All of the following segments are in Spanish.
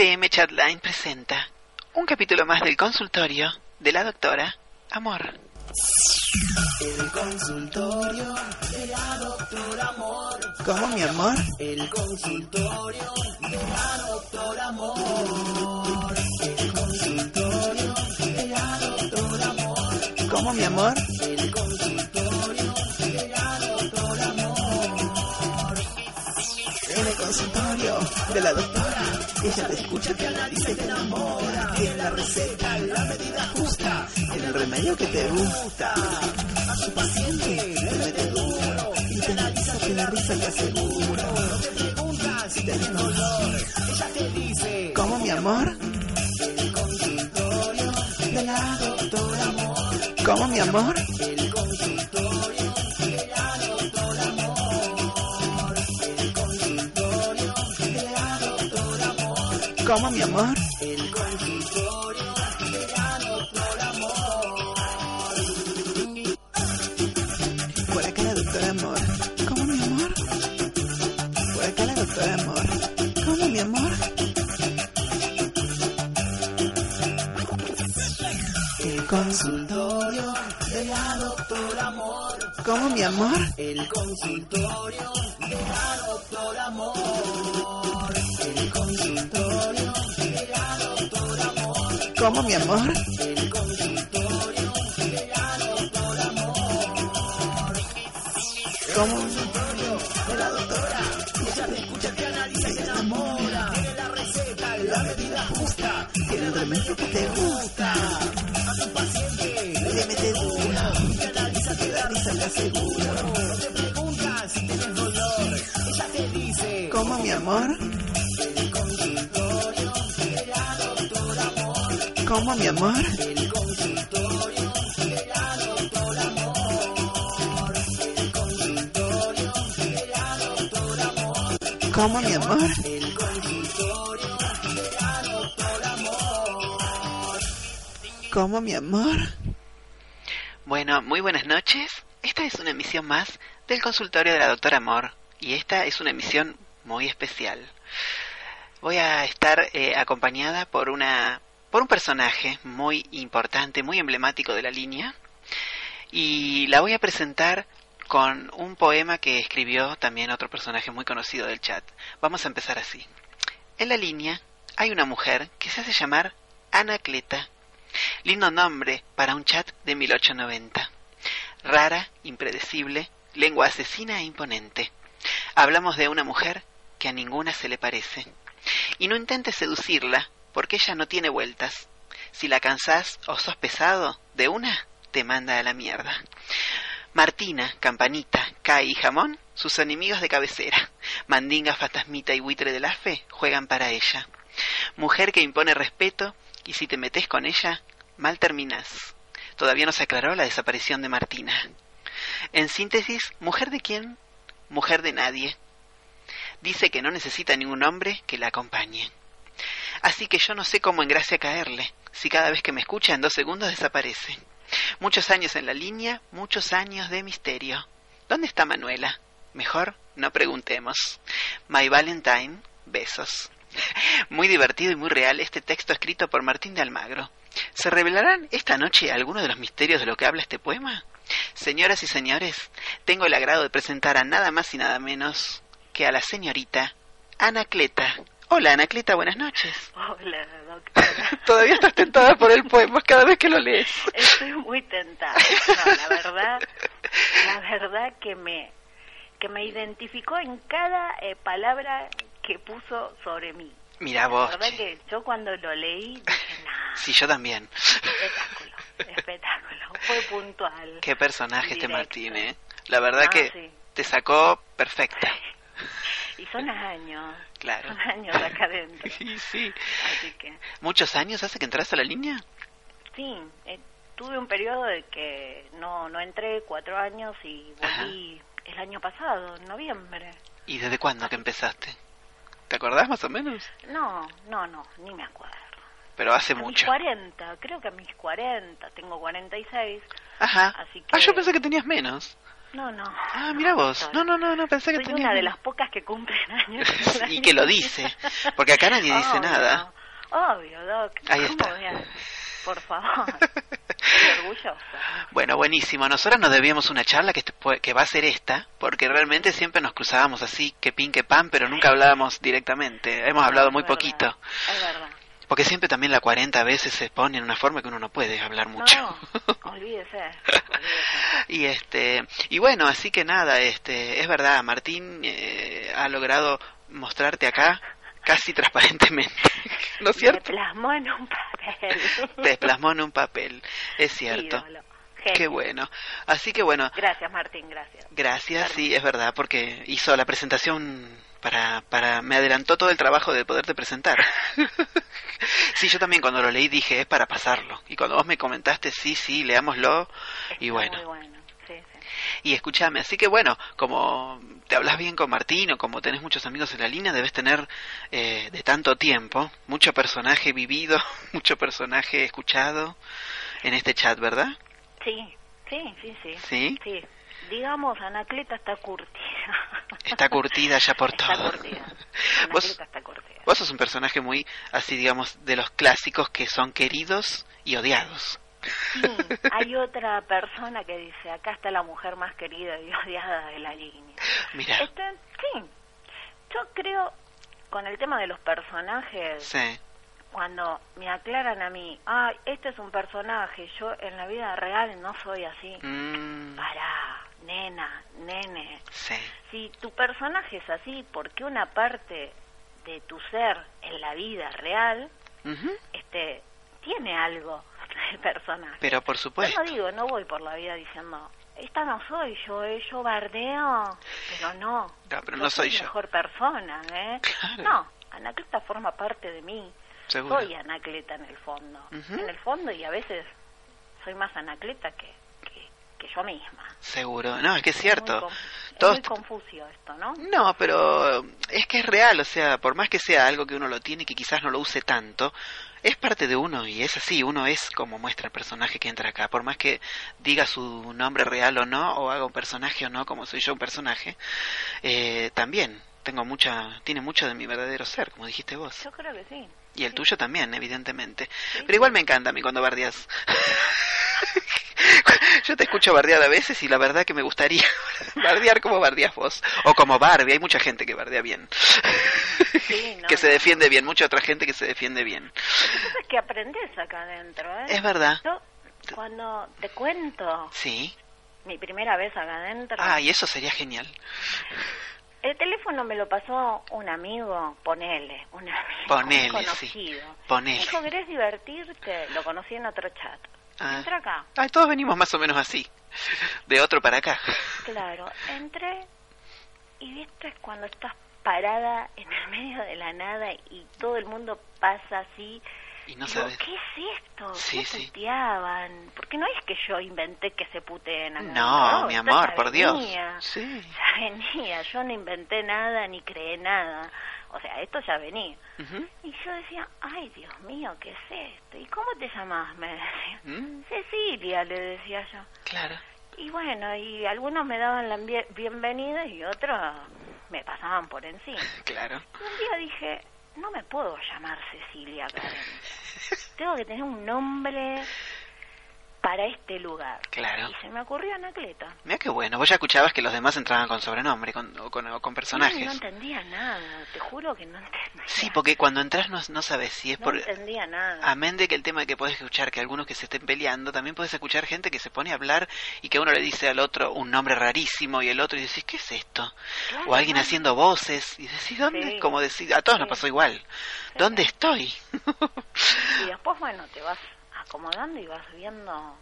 FM Chatline presenta un capítulo más del consultorio de la doctora Amor. El consultorio de la doctora Amor. ¿Cómo, mi amor? El consultorio de la doctora Amor. El consultorio de la doctora Amor. ¿Cómo, mi amor? De la doctora. Ella te escucha, te analiza y te enamora. Tiene la receta, la medida justa. En el remedio que te gusta. A su paciente le mete duro. Y te analiza, te da risa. No te preguntas si tenés dolor. Ella te dice. ¿Cómo, mi amor? El consultorio de la doctora Amor. ¿Cómo, mi amor? El ¿Cómo, mi amor? El consultorio doctora Amor. Por acá la doctora Amor. ¿Cómo, mi amor? Por acá la doctora Amor. ¿Cómo, mi amor? El consultorio. Consultorio de la doctora Amor. ¿Cómo, mi amor? El consultorio de la doctora Amor. Analiza y te enamora. Tiene la receta, la medida justa. Tiene el remedio que te gusta. A su paciente Le mete duro. te analiza, te da risa, le. No te preguntas si tienes dolor. Ella te dice. ¿Cómo, mi amor? ¿Cómo, mi amor? La doctora Amor. ¿Cómo, mi amor? Bueno, muy buenas noches. Esta es una emisión más del consultorio de la doctora Amor. Y esta es una emisión muy especial. Voy a estar eh, acompañada por una por un personaje muy importante, muy emblemático de la línea. Y la voy a presentar con un poema que escribió también otro personaje muy conocido del chat. Vamos a empezar así. En la línea hay una mujer que se hace llamar Anacleta. Lindo nombre para un chat de 1890. Rara, impredecible, lengua asesina e imponente. Hablamos de una mujer que a ninguna se le parece. Y no intentes seducirla, porque ella no tiene vueltas. Si la cansás o sos pesado, de una te manda a la mierda. Martina, Campanita, Kai y Jamón, sus enemigos de cabecera. Mandinga, Fantasmita y Buitre de la Fe juegan para ella. Mujer que impone respeto y si te metes con ella, mal terminás. Todavía no se aclaró la desaparición de Martina. En síntesis, ¿mujer de quién? Mujer de nadie. Dice que no necesita ningún hombre que la acompañe. Así que yo no sé cómo en gracia caerle, si cada vez que me escucha en dos segundos desaparece. Muchos años en la línea, muchos años de misterio. ¿Dónde está Manuela? Mejor no preguntemos. My Valentine, besos. Muy divertido y muy real este texto escrito por Martín de Almagro. ¿Se revelarán esta noche algunos de los misterios de lo que habla este poema? Señoras y señores, tengo el agrado de presentar a nada más y nada menos que a la señorita Anacleta. Hola Anacleta, buenas noches. Hola, doctora. Todavía estás tentada por el poema cada vez que lo lees. Estoy muy tentada. No, la verdad, la verdad que me que me identificó en cada eh, palabra que puso sobre mí. Mira La vos. verdad che. que yo cuando lo leí dije, nah, Sí, yo también. espectáculo, espectáculo. Fue puntual. Qué personaje este. Martín, ¿eh? La verdad Ah, que sí. te sacó perfecta. Y son años, Claro. son años acá adentro. Sí, sí. Así que, ¿Muchos años hace que entraste a la línea? sí, eh, tuve un periodo de que no, no entré, cuatro años, y volví el año pasado, en noviembre. ¿Y desde cuándo que empezaste? ¿Te acordás más o menos? No, no, no, ni me acuerdo. Pero hace A mis mucho. 40, creo que a mis 40, tengo 46. Ajá. Así Ah, que- yo pensé que tenías menos. No, no. Ah, mira vos. No, no, no, no, pensé que Soy tenía... una de las pocas que cumplen años. y que lo dice. Porque acá nadie dice Obvio, nada. Obvio, Doc. Ahí ¿Cómo está. Por favor. Orgullosa. Bueno, buenísimo. Nosotros nos debíamos una charla que, que va a ser esta, porque realmente siempre nos cruzábamos así, que pin, que pan, pero nunca hablábamos directamente. Hemos hablado muy poquito. Es verdad. Porque siempre también la 40 veces se pone en una forma que uno no puede hablar mucho. No, olvídese. olvídese. y este y bueno, así que nada, este es verdad, Martín eh, ha logrado mostrarte acá casi transparentemente. ¿No es cierto? plasmó en un papel. Te plasmó en un papel, es cierto. Ídolo. Qué bueno. Así que bueno, Gracias, Martín, gracias. gracias, sí, es verdad, porque hizo la presentación para, para, me adelantó todo el trabajo de poderte presentar. sí, yo también cuando lo leí dije, es para pasarlo. Y cuando vos me comentaste, sí, sí, leámoslo, y bueno. Muy bueno. Sí, sí. Y escúchame, así que bueno, como te hablas bien con Martín o como tenés muchos amigos en la línea, debes tener eh, de tanto tiempo mucho personaje vivido, mucho personaje escuchado en este chat, ¿verdad? Sí, sí, sí, sí. ¿Sí? Sí. Digamos, Anacleta está curtida. Está curtida ya por Está todo. curtida. Vos- está curtida. Vos sos un personaje muy, así digamos, de los clásicos que son queridos y odiados. Sí, hay otra persona que dice, acá está la mujer más querida y odiada de la línea. Mira, Este, sí, yo creo, con el tema de los personajes, sí, cuando me aclaran a mí, ah, este es un personaje, yo en la vida real no soy así. mm, Pará, nena, nene. sí, Si tu personaje es así, porque una parte de tu ser en la vida real, este, tiene algo el personaje. pero por Yo supuesto, no digo, no voy por la vida diciendo, esta no soy yo, eh, yo bardeo, pero no. No, pero yo no soy yo. mejor persona, ¿eh? Claro. No, Anacleta forma parte de mí. seguro. Soy Anacleta en el fondo. En el fondo y a veces soy más Anacleta que, que, yo misma. Seguro, no, es que es cierto. es Todos- muy confuso esto, ¿no? No, pero es que es real, o sea, por más que sea algo que uno lo tiene y que quizás no lo use tanto, es parte de uno y es así, uno es como muestra el personaje que entra acá, por más que diga su nombre real o no, o haga un personaje o no, como soy yo un personaje, eh, también tengo mucha, tiene mucho de mi verdadero ser, como dijiste vos, Yo creo que sí. y el sí. tuyo también, evidentemente, Sí, pero igual me encanta a mí cuando bardeas. Yo te escucho bardear a veces y la verdad que me gustaría bardear como bardeas vos. O como Barbie, hay mucha gente que bardea bien. Sí, no, que se defiende bien, mucha otra gente que se defiende bien. Lo que pasa es que aprendes acá adentro, ¿eh? Es verdad. Yo, cuando te cuento Sí. mi primera vez acá adentro, Ah, y eso sería genial. el teléfono me lo pasó un amigo, ponele, un amigo Ponele, un sí. conocido. Ponele. Me dijo, ¿querés divertirte? Lo conocí en otro chat. Ah. Entra acá. Ah, todos venimos más o menos así. De otro para acá. Claro, entré y viste cuando estás parada en el medio de la nada y todo el mundo pasa así. Y no Digo, sabes. ¿qué es esto? Sí, ¿Qué sí. puteaban? Porque no es que yo inventé que se puteen acá. No, mi esto amor, por Dios. venía. Sí. Ya venía, yo no inventé nada ni creé nada. O sea, esto ya venía. Y yo decía, ay, Dios mío, ¿qué es esto? ¿Y cómo te llamás? Me decía. Mm, Cecilia, le decía yo. Claro. Y bueno, y algunos me daban la bien- bienvenida y otros me pasaban por encima. Claro. Y un día dije, no me puedo llamar Cecilia adentro. Tengo que tener un nombre para este lugar. Claro. Y se me ocurrió Anacleta. Mira qué bueno. Vos ya escuchabas que los demás entraban con sobrenombre con, o, con, o con personajes. No, no entendía nada, te juro que no entendía. Sí, porque cuando entras no, no sabes si es No por... entendía nada. Amén de que el tema que puedes escuchar, que algunos que se estén peleando, también puedes escuchar gente que se pone a hablar y que uno le dice al otro un nombre rarísimo y el otro y decís, ¿qué es esto? Claro, o alguien ¿no? haciendo voces y decís, ¿dónde? Sí. Como decir, a todos nos Sí. pasó igual. ¿Dónde estoy? Y después, bueno, te vas acomodando y vas viendo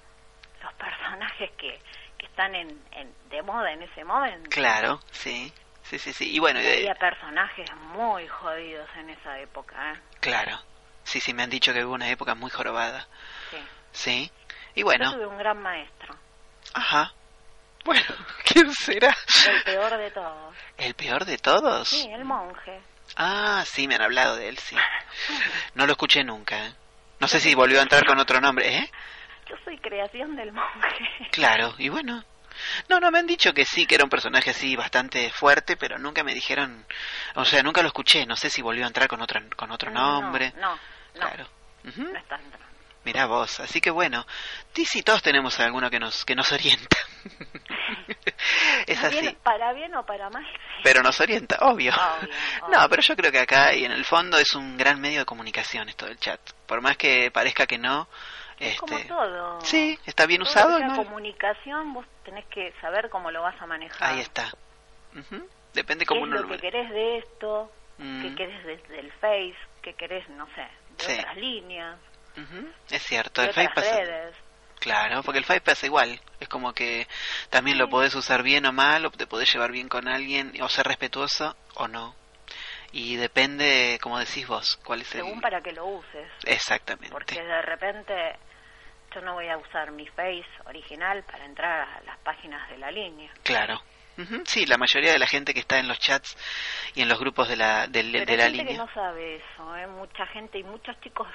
los personajes que, que están en, en- de moda en ese momento. claro, sí. Sí, sí, sí. Y bueno, eh, Había personajes muy jodidos en esa época, ¿eh? claro. Sí, sí, me han dicho que hubo una época muy jorobada. Sí. Sí. Y Yo bueno, tuve un gran maestro, ajá. Bueno, ¿quién será? el peor de todos. ¿El peor de todos? Sí, el monje. Ah, sí, me han hablado de él, sí. No lo escuché nunca. ¿eh? No sé si volvió a entrar con otro nombre, ¿eh? Yo soy creación del monje. Claro, y bueno. No, no, me han dicho que sí, que era un personaje así bastante fuerte, pero nunca me dijeron, o sea, nunca lo escuché, no sé si volvió a entrar con otro, con otro nombre. No, no, Claro. No está entrando. Mirá vos, así que bueno, sí, todos tenemos alguno que nos, que nos orienta. es así. bien- para bien o para mal. Pero nos orienta, obvio. Obvio, No, pero yo creo que acá y en el fondo es un gran medio de comunicación esto del chat. Por más que parezca que no, Es como este, todo. sí, está bien Todo usado. mal. comunicación, vos tenés que saber cómo lo vas a manejar. Ahí está. Ujú. Depende ¿Qué cómo es uno lo lo que querés de esto? Mm, ¿Qué querés desde el Face? ¿Qué querés, no sé, de Sí. otras líneas? Es cierto, De el redes? Claro, porque el Face pasa igual. Es como que también lo podés usar bien o mal, o te podés llevar bien con alguien, o ser respetuoso o no. Y depende, como decís vos, cuál es el... Según para que lo uses. Exactamente. Porque de repente yo no voy a usar mi Face original para entrar a las páginas de la línea. Claro. Sí, la mayoría de la gente que está en los chats y en los grupos de la, Pero de hay la gente que línea. no sabe eso, ¿eh? mucha gente y muchos chicos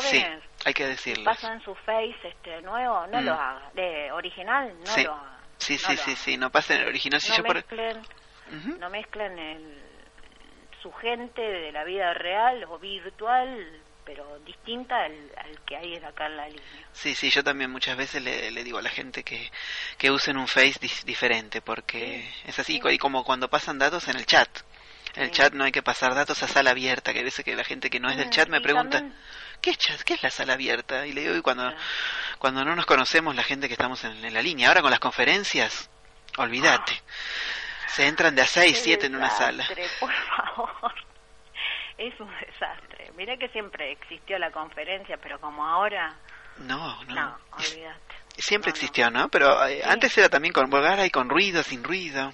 Sí, jóvenes hay que decirles. pasan su Face este nuevo, no Mm. lo hagan. De original, no Sí. lo hagan. Sí, no sí, sí, hagan. sí, no pasa en el original. Si no yo por... mezclen, Ujú, no mezclen el, su gente de la vida real o virtual, pero distinta al, al que hay acá en la línea. Sí, sí, yo también muchas veces le, le digo a la gente que, que usen un Face dis- diferente, porque es así, y como cuando pasan datos en el chat. El chat no hay que pasar datos a sala abierta, que a veces que la gente que no es del Mm, chat me pregunta, ¿qué es chat? ¿Qué es la sala abierta? Y le digo, y cuando, cuando no nos conocemos la gente que estamos en, en la línea, ahora con las conferencias, olvídate. Se entran de a 6, Qué 7 en una sala. Por favor. Es un desastre. Mira que siempre existió la conferencia, pero como ahora, No, no. no, olvídate. Siempre No, existió, ¿no? Pero eh, Sí. antes era también con vulgar y con ruido, sin ruido.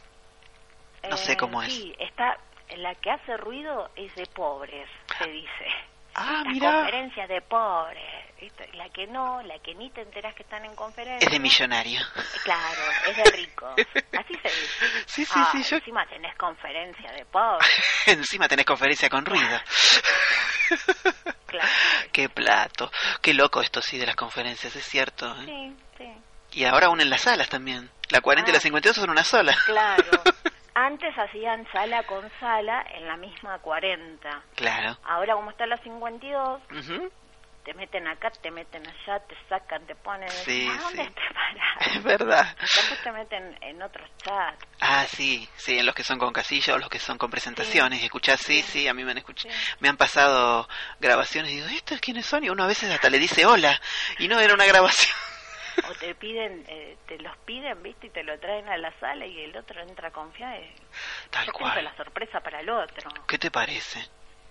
No sé Eh, cómo es. Sí, está, la que hace ruido es de pobres, se dice. Ah, la mira. conferencia de pobres. La que no, la que ni te enteras que están en conferencia. Es de millonario. Claro, es de ricos. Así se dice. Sí, sí, Ah, sí, yo- Encima tenés conferencia de pobres. Encima tenés conferencia con ruido. Claro. Qué plato. Qué loco esto sí de las conferencias, es cierto. ¿eh? Sí, sí. Y ahora unen las salas también. La 40 y la Ah. 52 son una sola. Claro. Antes hacían sala con sala en la misma 40. Claro. Ahora como está la 52, Ujú. te meten acá, te meten allá, te sacan, te ponen... Sí, ¿A dónde sí. te paras? Es verdad. Después te meten en otros chats. Ah, sí, sí, en los que son con casillas o los que son con presentaciones. Y escuchás, sí, Sí. sí, a mí me han escuchado. Sí. Me han pasado grabaciones y digo, ¿estos quiénes son? Y uno a veces hasta le dice hola. Y no era una grabación. O te piden, eh, te los piden, ¿viste? Y te lo traen a la sala y el otro entra confiado. y Tal siempre cual. la sorpresa para el otro. ¿Qué te parece?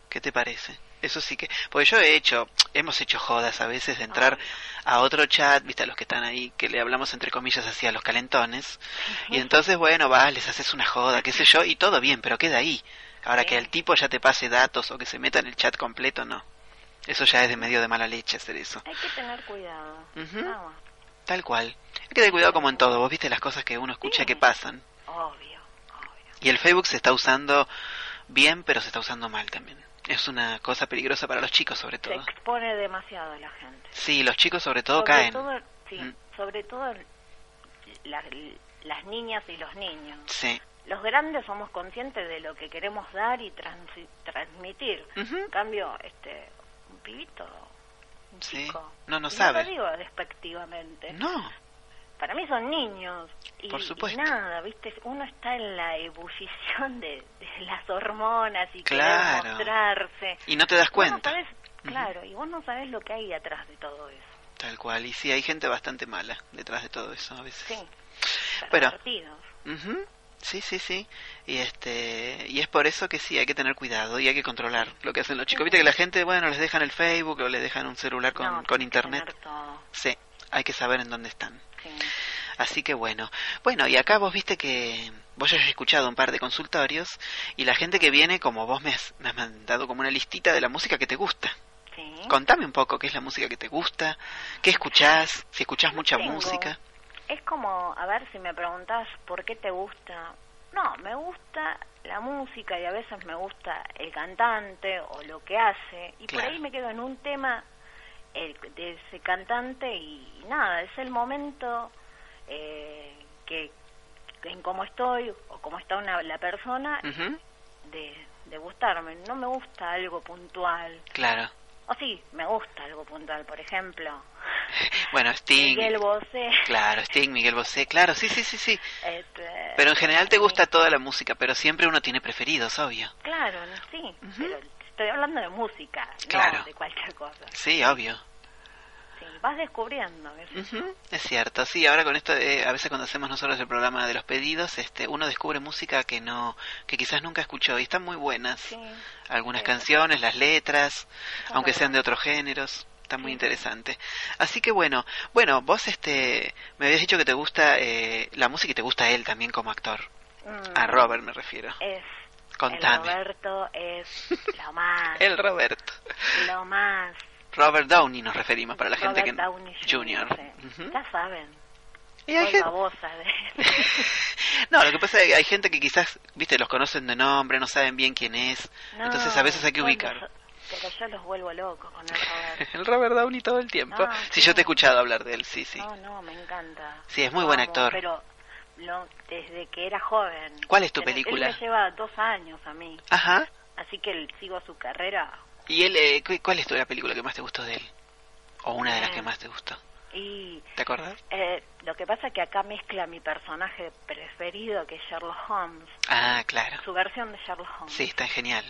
¿Qué te parece? Eso sí que... Porque yo he hecho, hemos hecho jodas a veces de entrar a otro chat, viste, a los que están ahí, que le hablamos entre comillas así a los calentones. Y entonces, bueno, vas, les haces una joda, qué sé yo, y todo bien, pero queda ahí. Ahora Sí. que el tipo ya te pase datos o que se meta en el chat completo, no. Eso ya es de medio de mala leche hacer eso. Hay que tener cuidado. Más. Tal cual. Hay que tener cuidado como en todo. Vos viste las cosas que uno escucha Sí. que pasan. Obvio, obvio. Y el Facebook se está usando bien, pero se está usando mal también. Es una cosa peligrosa para los chicos, sobre Se todo. expone demasiado a la gente. Sí, los chicos sobre todo sobre caen. Todo, sí, Mm. sobre todo la- las niñas y los niños. Sí. Los grandes somos conscientes de lo que queremos dar y transi- transmitir. En cambio, este, un pibito, un Sí. chico, No, no y sabe. lo digo despectivamente. No. Para mí son niños. Y, Por supuesto. y nada, ¿viste? Uno está en la ebullición de, de las hormonas y Claro. querer mostrarse. Y no te das no cuenta. claro, y vos no sabés lo que hay atrás de todo eso. Tal cual. Y sí, hay gente bastante mala detrás de todo eso a veces. Sí. Pero- pervertidos. Ujú. Sí, sí, sí. Y este y es por eso que sí hay que tener cuidado y hay que controlar lo que hacen los chicos. Viste que la gente, bueno, les dejan el Facebook o les dejan un celular con, No, con internet. Sí, hay que saber en dónde están. sí. Así que bueno. Bueno, y acá vos viste que vos ya has escuchado un par de consultorios y la gente que viene, como vos me has, me has mandado como una listita de la música que te gusta. Sí. Contame un poco qué es la música que te gusta, qué escuchás, si escuchás mucha Tengo. música. Es como, a ver si me preguntás por qué te gusta. No, me gusta la música y a veces me gusta el cantante o lo que hace. Y Claro. por ahí me quedo en un tema el, de ese cantante y, nada, es el momento eh, que, en cómo estoy o cómo está una, la persona de, de gustarme. No me gusta algo puntual. Claro. O sí, me gusta algo puntual, por ejemplo. Bueno, Sting. Miguel Bosé. Claro, Sting, Miguel Bosé, claro, sí, sí, sí, sí. Este, Pero en general te gusta toda la música, pero siempre uno tiene preferidos, obvio. Claro, sí, pero estoy hablando de música, Claro. no de cualquier cosa. Sí, obvio. Sí, vas descubriendo. Es cierto, sí, ahora con esto, de, a veces cuando hacemos nosotros el programa de los pedidos, este, uno descubre música que no, que quizás nunca escuchó y están muy buenas. Sí, Algunas sí. canciones, las letras, Está aunque sean de otros géneros, está muy interesante. Así que bueno, bueno, vos este, me habías dicho que te gusta eh, la música y te gusta él también como actor. Mm, A Robert me refiero. Es, Contame. el Roberto es lo más, El Roberto. lo más. Robert Downey nos referimos para la gente Robert que Downey sí. Ujú. Ya saben, Y hay gente- de... No, lo que pasa es que hay gente que quizás, viste, los conocen de nombre, no saben bien quién es. No, entonces a veces hay que ubicar. los- pero yo los vuelvo locos con el Roberto. El Robert Downey todo el tiempo. No, sí, sí. yo te he escuchado hablar de él, sí, sí. No, no, me encanta. Sí, es muy buen actor. Pero lo- desde que era joven. ¿Cuál es tu película? Él me lleva dos años a mí, Ajá. así que sigo su carrera. ¿Y él, eh, cu- cuál es tu, la película que más te gustó de él? O una de las Eh. que más te gustó. Y ¿Te acordás? eh, lo que pasa es que acá mezcla mi personaje preferido, que es Sherlock Holmes, Ah, claro. su versión de Sherlock Holmes. Sí, está genial.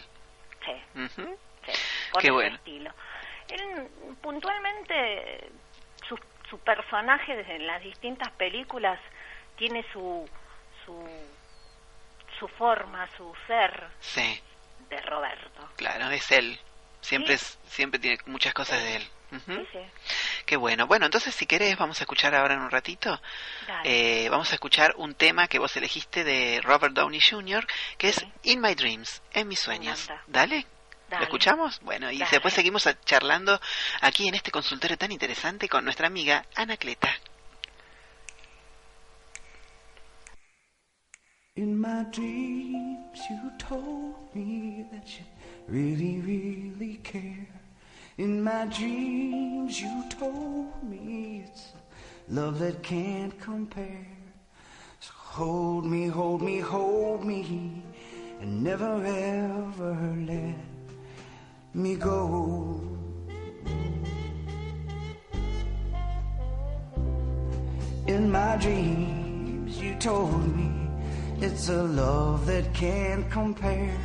Sí, Ujú. sí, con Qué ese bueno. estilo. Él, puntualmente, su, su personaje en las distintas películas tiene su, su, su forma, su ser Sí, de Roberto. claro, es él. Siempre, Sí. es, siempre tiene muchas cosas de él. Sí. Qué bueno. Bueno, entonces si querés vamos a escuchar ahora en un ratito. Eh, vamos a escuchar un tema que vos elegiste de Robert Downey Jr., que es. In My Dreams, en mis sueños. Dale. ¿Lo escuchamos? Bueno, y Dale. después seguimos charlando aquí en este consultorio tan interesante con nuestra amiga Anacleta. In my dreams, you told me that you really, really care. In my dreams, you told me it's love that can't compare. So hold me, hold me, hold me, and never ever let me go. In my dreams, you told me it's a love that can't compare.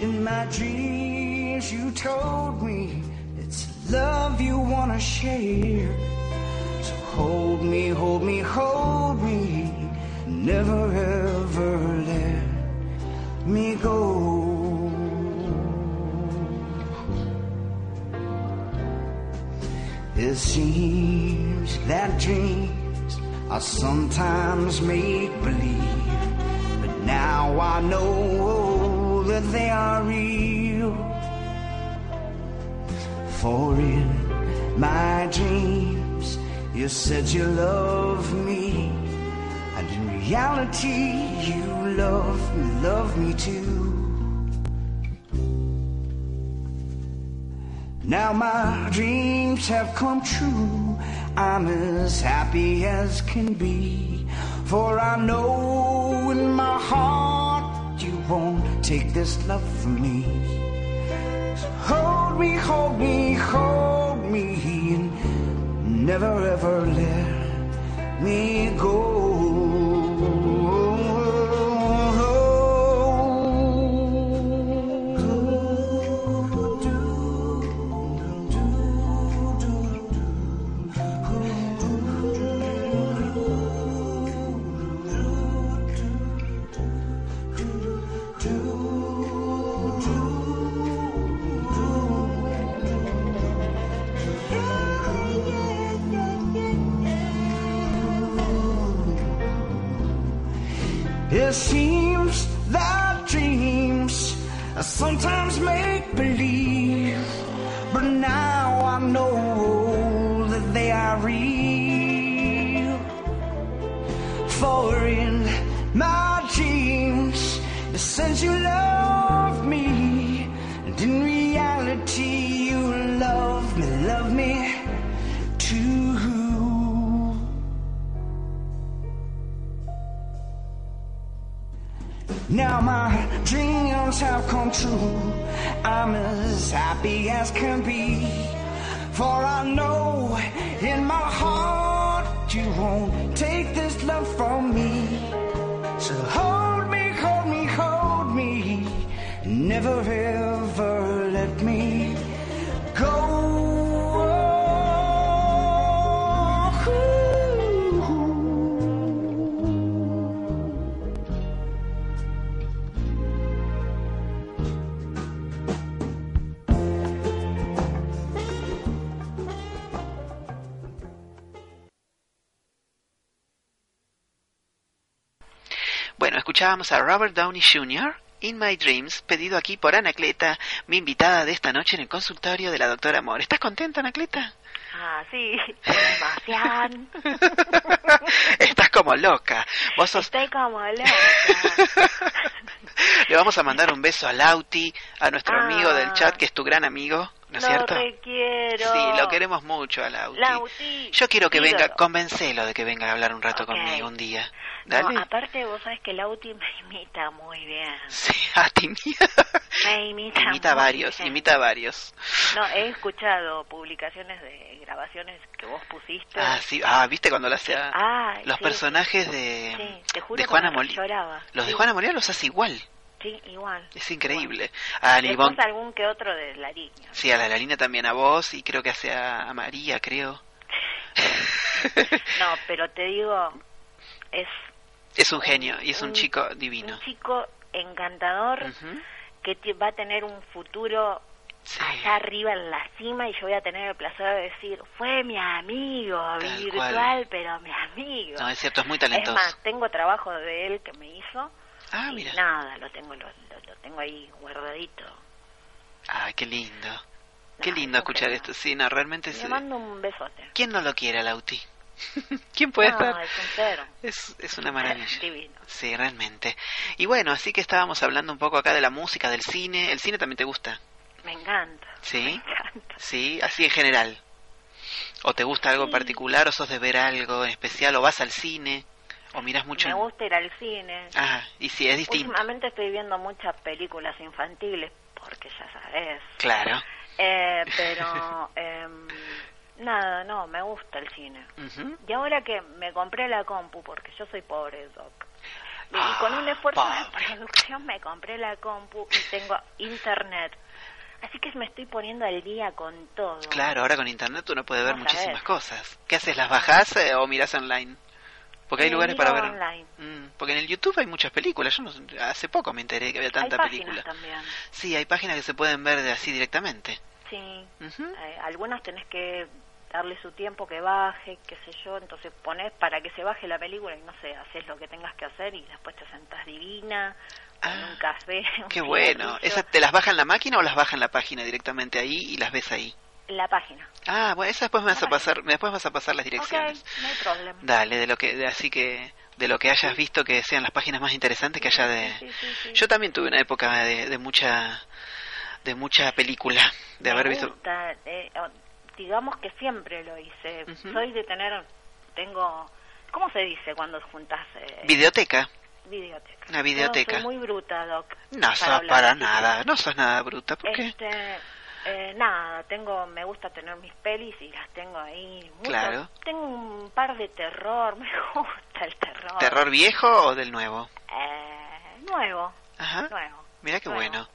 In my dreams, you told me it's love you wanna share. So hold me, hold me, hold me, never ever let me go. It seems that dreams are sometimes make believe, now I know that they are real. For in my dreams, you said you love me, and in reality, you love me, love me too. Now my dreams have come true. I'm as happy as can be. For I know in my heart you won't take this love from me. So hold me, hold me, hold me, and never ever let me It sim escuchábamos a Robert Downey Jr. In My Dreams, pedido aquí por Anacleta, mi invitada de esta noche en el consultorio de la doctora Amor. ¿Estás contenta, Anacleta? Ah, sí, demasiado. Estás como loca. Vos sos... Estoy como loca. Le vamos a mandar un beso a Lauti, a nuestro Ah. amigo del chat, que es tu gran amigo, ¿no es Lo cierto? requiero. Lo queremos mucho a Lauti. Lauti, Yo quiero que venga, ídolo. convencelo de que venga a hablar un rato Ok. conmigo un día. No, Dale. aparte vos sabes que Lauti me imita muy bien. Sí, a ti mía. Me imita Imita varios, bien. imita varios. No, he escuchado publicaciones de grabaciones que vos pusiste. Ah, sí, ah, ¿viste cuando lo hacía? Ay, los sí, personajes de, Sí, te juro de Juana Molina. Los de Sí, Juana Molina los hace igual. Sí, igual. Es increíble. A Después Livón, algún que otro de la línea. sí, a la Lalina también a vos y creo que hace a, a María, creo. No, pero te digo, es Es un genio y es un un- chico divino. un chico encantador que va a tener un futuro Sí. allá arriba en la cima y yo voy a tener el placer de decir, fue mi amigo Tal virtual, cual. pero mi amigo. No, es cierto, es muy es talentoso. más, tengo trabajo de él que me hizo ah, mira. nada, lo tengo lo, tengo ahí guardadito. Ay, qué lindo. Qué No, lindo escuchar esto. Sí, no, realmente Le sí. mando un besote. ¿Quién no lo quiere Lauti? ¿Quién puede no, estar? es. Es, es una maravilla. Divino. Sí, realmente. Y bueno, así que estábamos hablando un poco acá de la música, del cine. ¿El cine también te gusta? Me encanta. Sí. Me encanta. Sí, así en general. ¿O te gusta algo en particular o sos de ver algo en especial o vas al cine o miras mucho? Me gusta ir al cine. Ah, y sí, es distinto. Últimamente estoy viendo muchas películas infantiles, porque ya sabes. Claro. Eh, pero, em, nada, no, me gusta el cine. Y ahora que me compré la compu, porque yo soy pobre, Doc. Y Ah, con un esfuerzo de producción me compré la compu y tengo internet. Así que me estoy poniendo al día con todo. Claro, ahora con internet uno puede ver muchísimas cosas. ¿Qué haces? ¿Las bajás eh, o mirás online? Porque hay lugares para ver. Mm, porque en el YouTube hay muchas películas. Yo no, hace poco me enteré que había tanta Hay película. también. Sí, hay páginas que se pueden ver de así directamente. Sí. Ujú. Eh, algunas tenés que darle su tiempo que baje, qué sé yo, entonces pones para que se baje la película y no sé, haces lo que tengas que hacer y después te sentás divina, con Ah, un café. un Qué bueno. ¿Esas te las baja en la máquina o las baja en la página directamente ahí y las ves ahí? La página. Ah, bueno, esas después me vas a pasar, después vas a pasar las direcciones. no hay problema. Dale, de lo que, de, así que, de lo que hayas visto que sean las páginas más interesantes que haya de. Sí, sí, sí. Yo también tuve una época de, de mucha, de mucha película, de Me haber visto. eh, digamos que siempre lo hice. Soy de tener, tengo, ¿cómo se dice cuando juntas eh, Videoteca. videoteca? Una videoteca. No, soy muy bruta, Doc. No sos hablar para nada, no sos nada bruta. ¿Por qué? Este, eh, nada, tengo, me gusta tener mis pelis y las tengo ahí. mucho. Claro. Tengo un par de terror, me gusta el terror. ¿Terror viejo o del nuevo? Eh, nuevo, Ajá. nuevo. Mira qué nuevo. bueno.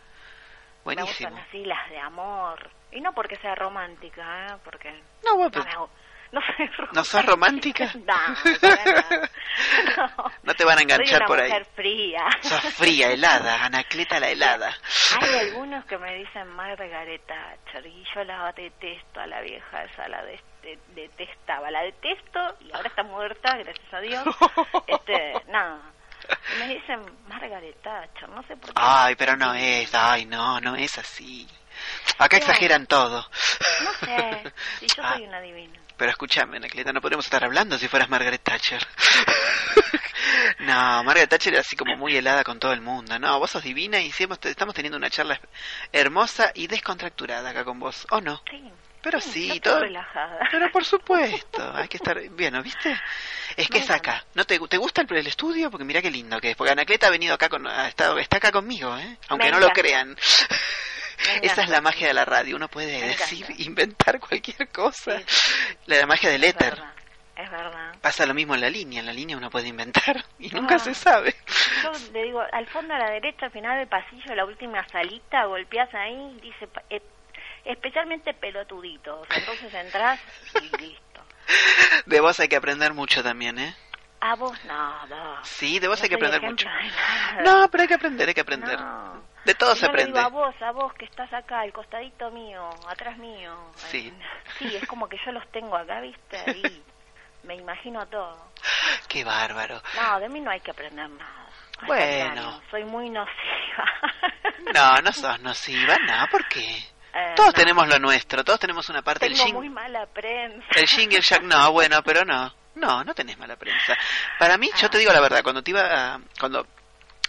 Me Buenísimo. gustan así las de amor. Y no porque sea romántica, ¿eh? porque No, bueno, no, pero me no soy romántica. ¿No sos romántica? no, no. no te van a Soy enganchar una por ahí. mujer fría. Sos fría, helada, Anacleta la helada. Hay algunos que me dicen Margaret Thatcher y yo la detesto a la vieja esa, la de- de- detestaba, la detesto y ahora está muerta, gracias a Dios. Este, nada. Y me dicen Margaret Thatcher, no sé por qué. Ay, pero no es, ay, no, no es así. Acá exageran todo. No sé, si yo Ah. soy una divina. Pero escúchame, Anacleta, no podemos estar hablando si fueras Margaret Thatcher. no, Margaret Thatcher era así como muy helada con todo el mundo. No, vos sos divina y estamos teniendo una charla hermosa y descontracturada acá con vos. ¿O no? Sí, pero sí, todo. relajada. Pero por supuesto, hay que estar bien, ¿no viste? Es que es acá. ¿No te, te gusta el, el, estudio? Porque mira qué lindo que es. Porque Anacleta ha venido acá con, ha estado, está acá conmigo, ¿eh? Aunque no lo crean. Esa es la magia de la radio. Uno puede decir, inventar cualquier cosa. La, magia del éter. Es verdad. Pasa lo mismo en la línea. En la línea uno puede inventar y nunca ah. se sabe. Yo le digo, al fondo a la derecha, al final del pasillo, la última salita, golpeas ahí, dice, eh, especialmente pelotuditos. Entonces entras y listo. De vos hay que aprender mucho también, ¿eh? A vos no, no. Sí, de vos hay que aprender mucho. No, pero hay que aprender, hay que aprender. De todo se aprende. Digo a vos, a vos que estás acá, al costadito mío, atrás mío. Sí. Sí, es como que yo los tengo acá, ¿viste? Ahí me imagino todo. Qué bárbaro. No, de mí no hay que aprender nada. Bueno. Soy muy nociva. No, no sos nociva, no, ¿por qué? Eh, todos tenemos lo nuestro, todos tenemos una parte del muy mala prensa. El jingle jack, no, bueno, pero no. No, no tenés mala prensa. Para mí, yo te digo la verdad, cuando te iba a, cuando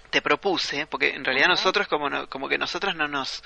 te propuse, porque en realidad nosotros como como que nosotros no nos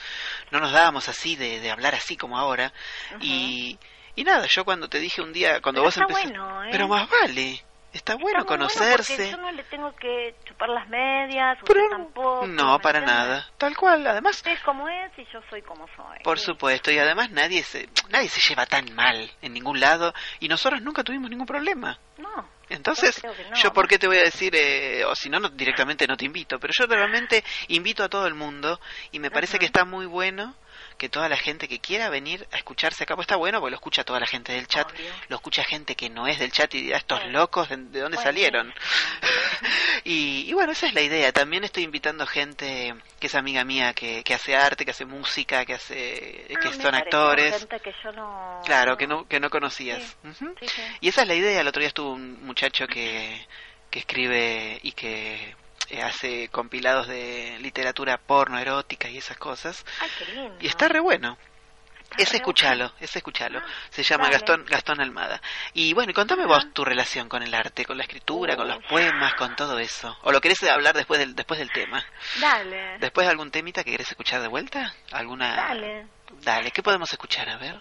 no nos dábamos así de, de hablar así como ahora y y nada, yo cuando te dije un día, cuando vos empezaste... ¿eh? Pero más vale. Está bueno conocerse. yo no le tengo que chupar las medias, Pero, tampoco. No, para nada. Tal cual, además. Es como es y yo soy como soy. Por supuesto, y además nadie se nadie se lleva tan mal en ningún lado y nosotros nunca tuvimos ningún problema. No. Entonces, yo, por qué te voy a decir, eh, o si no, directamente no te invito, pero yo realmente invito a todo el mundo y me parece que está muy bueno que toda la gente que quiera venir a escucharse acá, pues está bueno, porque lo escucha toda la gente del chat, lo escucha gente que no es del chat y dirá, estos locos, ¿de, dónde salieron? y, bueno, esa es la idea. También estoy invitando gente que es amiga mía, que, que hace arte, que hace música, que hace ah, que son actores. Gente que yo no... Claro, que no, que no conocías. y esa es la idea. El otro día estuvo un muchacho que, que escribe y que hace compilados de literatura porno, erótica y esas cosas. Y está re bueno. ese escuchalo, ese escuchalo. Ah, Se llama Gastón Gastón Almada. Y bueno, contame vos tu relación con el arte, con la escritura, con los poemas, con todo eso. ¿O lo querés hablar después del después del tema? Dale. ¿Después de algún temita que querés escuchar de vuelta? ¿Alguna Dale. Dale, ¿qué podemos escuchar? A ver.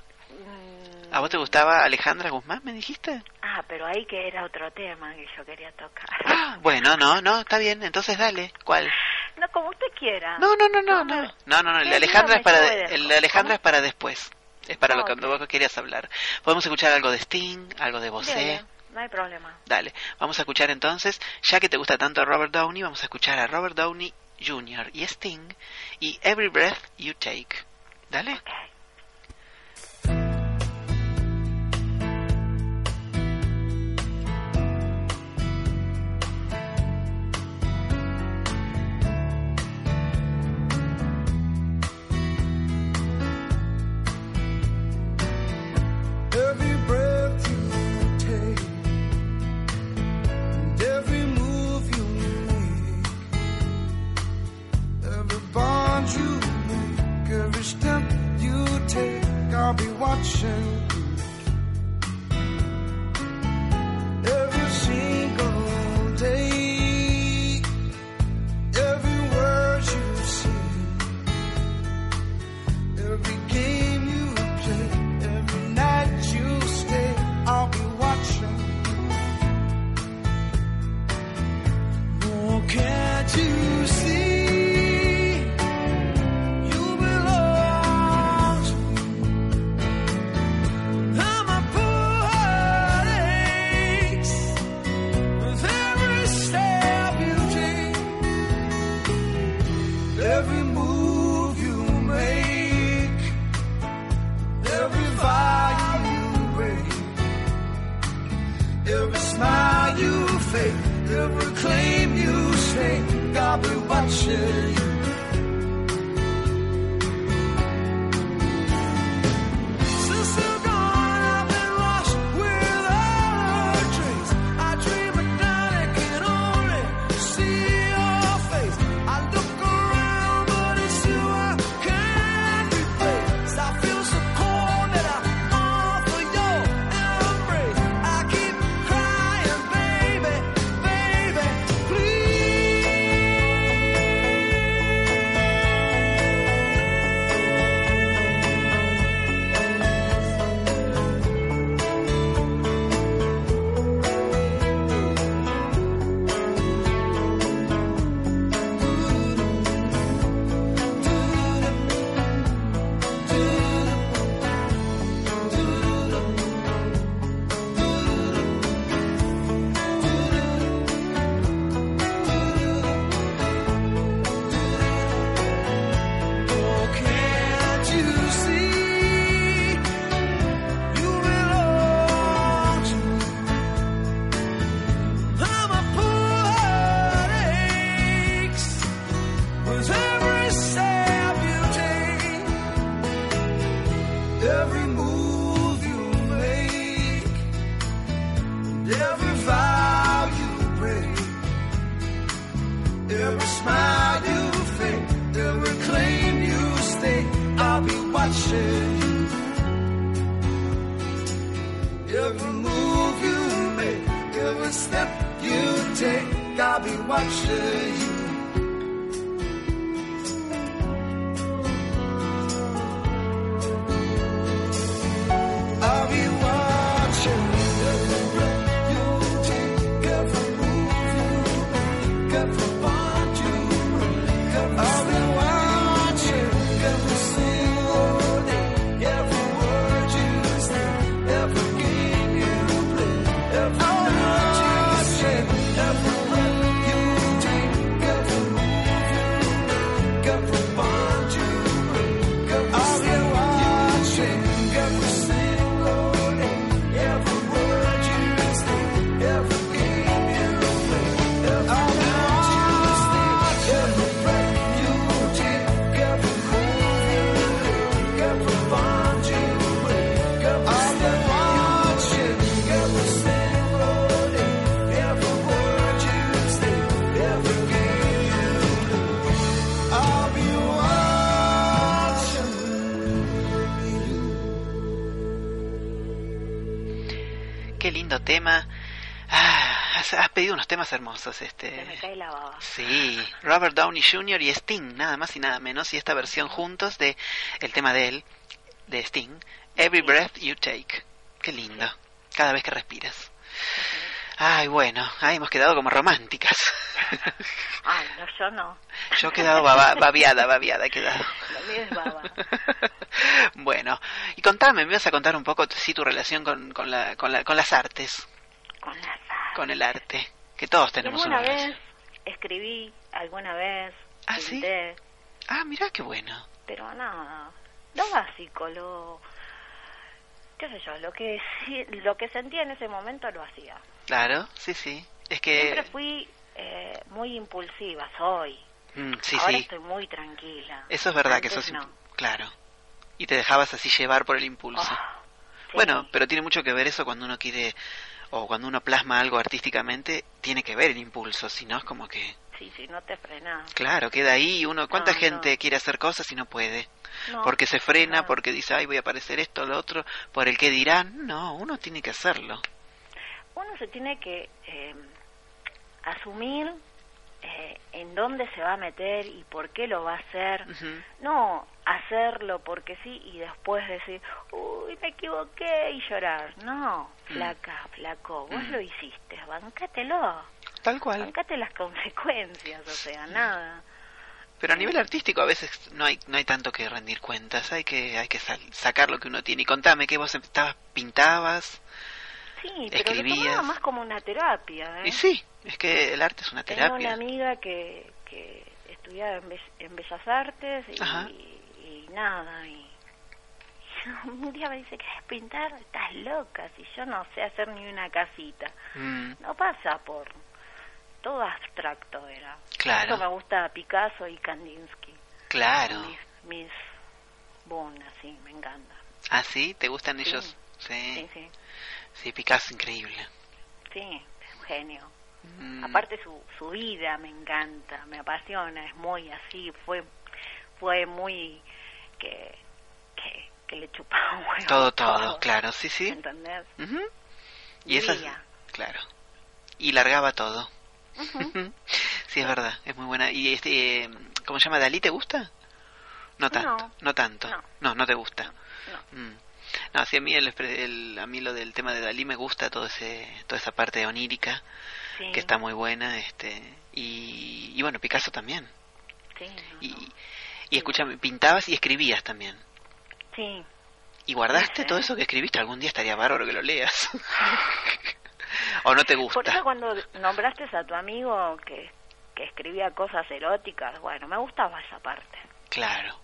¿A vos te gustaba Alejandra Guzmán, me dijiste? Ah, pero ahí que era otro tema que yo quería tocar. Ah, bueno, no, no, está bien, entonces dale, ¿cuál? No, como usted quiera. No, no, no, no, no, no, no, el de Alejandra es para, el de Alejandra es para después, es para lo que vos querías hablar. Podemos escuchar algo de Sting, algo de Bosé. No hay problema. Dale, vamos a escuchar entonces, ya que te gusta tanto Robert Downey, vamos a escuchar a Robert Downey Jr. y Sting y Every Breath You Take. Dale. I'll shade. Every move you make, every step you take, I'll be watching. Unos temas hermosos, este. Se me cae la baba. Sí, Robert Downey Jr. y Sting, nada más y nada menos, y esta versión juntos de el tema de él, de Sting, Every Breath You Take. Qué lindo, cada vez que respiras. Ay, bueno, ahí hemos quedado como románticas. Ay, no, yo no. Yo he quedado baba- babiada, babiada he quedado. Es baba. Bueno, y contame, me vas a contar un poco sí, tu relación con, con, la, con, la, con las artes, Con las alas. con el arte, que todos tenemos alguna una vez relación. escribí, alguna vez ¿Ah, sí? pinté, Ah, mira qué bueno. pero nada, lo básico, lo qué sé yo, lo que sí- lo que sentía en ese momento lo hacía. Claro, sí, sí. Es Siempre que... fui eh, muy impulsiva, soy. Mm, sí, Ahora sí. estoy muy tranquila. Eso es verdad que Antes sos... no. Claro. Y te dejabas así llevar por el impulso. Ah, sí. Bueno, pero tiene mucho que ver eso cuando uno quiere... O cuando uno plasma algo artísticamente, tiene que ver el impulso, si no es como que... Sí, sí, no te frenas. Claro, queda ahí uno... ¿Cuánta No, gente no. quiere hacer cosas y no puede? No, porque se frena, porque dice, ay, voy a aparecer esto, lo otro, por el que dirán. No, uno tiene que hacerlo. Uno se tiene que eh, asumir eh, en dónde se va a meter y por qué lo va a hacer. No hacerlo porque sí y después decir, uy, me equivoqué y llorar. No, Mm. flaca, flaco, vos Mm. lo hiciste, bancátelo, Tal cual. bancate las consecuencias, o sea, nada. Pero a nivel artístico a veces no hay no hay tanto que rendir cuentas, hay que hay que sal- sacar lo que uno tiene. Y contame que vos estabas pintabas. Sí, pero lo tomaba más como una terapia. ¿eh? Y sí, es que el arte es una Tenía terapia. una amiga que, que estudiaba en, Be- en Bellas Artes y, nada, y un día me dice, ¿querés pintar? Estás loca, si yo no sé hacer ni una casita. Mm, No pasa por... Todo abstracto era. Claro. Eso me gusta Picasso y Kandinsky. claro. Mis, mis Boon, así, me encanta. ¿Ah, sí? ¿Te gustan Sí. ellos? Sí, Sí. sí, Sí, Picasso increíble. sí, es un genio. Mm, Aparte su, su vida me encanta, me apasiona, es muy así, fue fue muy que que, que le chupaba un huevo todo, todo, claro, sí, sí. ¿Entendés? Ujú. Y esa Vivía. claro. Y largaba todo. Ujú. sí, es verdad, es muy buena. ¿Y este, eh, cómo se llama? ¿Dalí te gusta? No tanto, no, No. tanto. No. No, no te gusta. No. Mm. No, sí, a mí, el, el- a mí lo del tema de Dalí me gusta, todo ese, toda esa parte onírica, Sí, que está muy buena. este Y, y bueno, Picasso también. sí, no, Y, no. y escúchame, pintabas y escribías también. Sí, ¿Y guardaste Sí. todo eso que escribiste? Algún día estaría bárbaro que lo leas. ¿O no te por gusta? eso cuando nombraste a tu amigo que que escribía cosas eróticas, bueno, me gustaba esa parte. Claro.